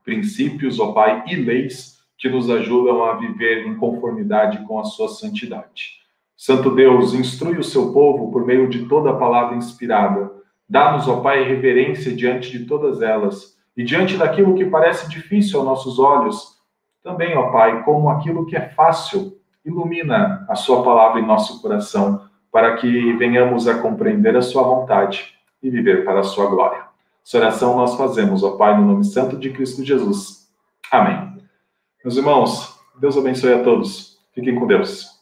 princípios, ó Pai, e leis que nos ajudam a viver em conformidade com a sua santidade. Santo Deus, instrui o seu povo por meio de toda a palavra inspirada. Dá-nos, ó Pai, reverência diante de todas elas e diante daquilo que parece difícil aos nossos olhos, também, ó Pai, como aquilo que é fácil, ilumina a Sua palavra em nosso coração, para que venhamos a compreender a Sua vontade e viver para a Sua glória. Essa oração nós fazemos, ó Pai, no nome santo de Cristo Jesus. Amém. Meus irmãos, Deus abençoe a todos. Fiquem com Deus.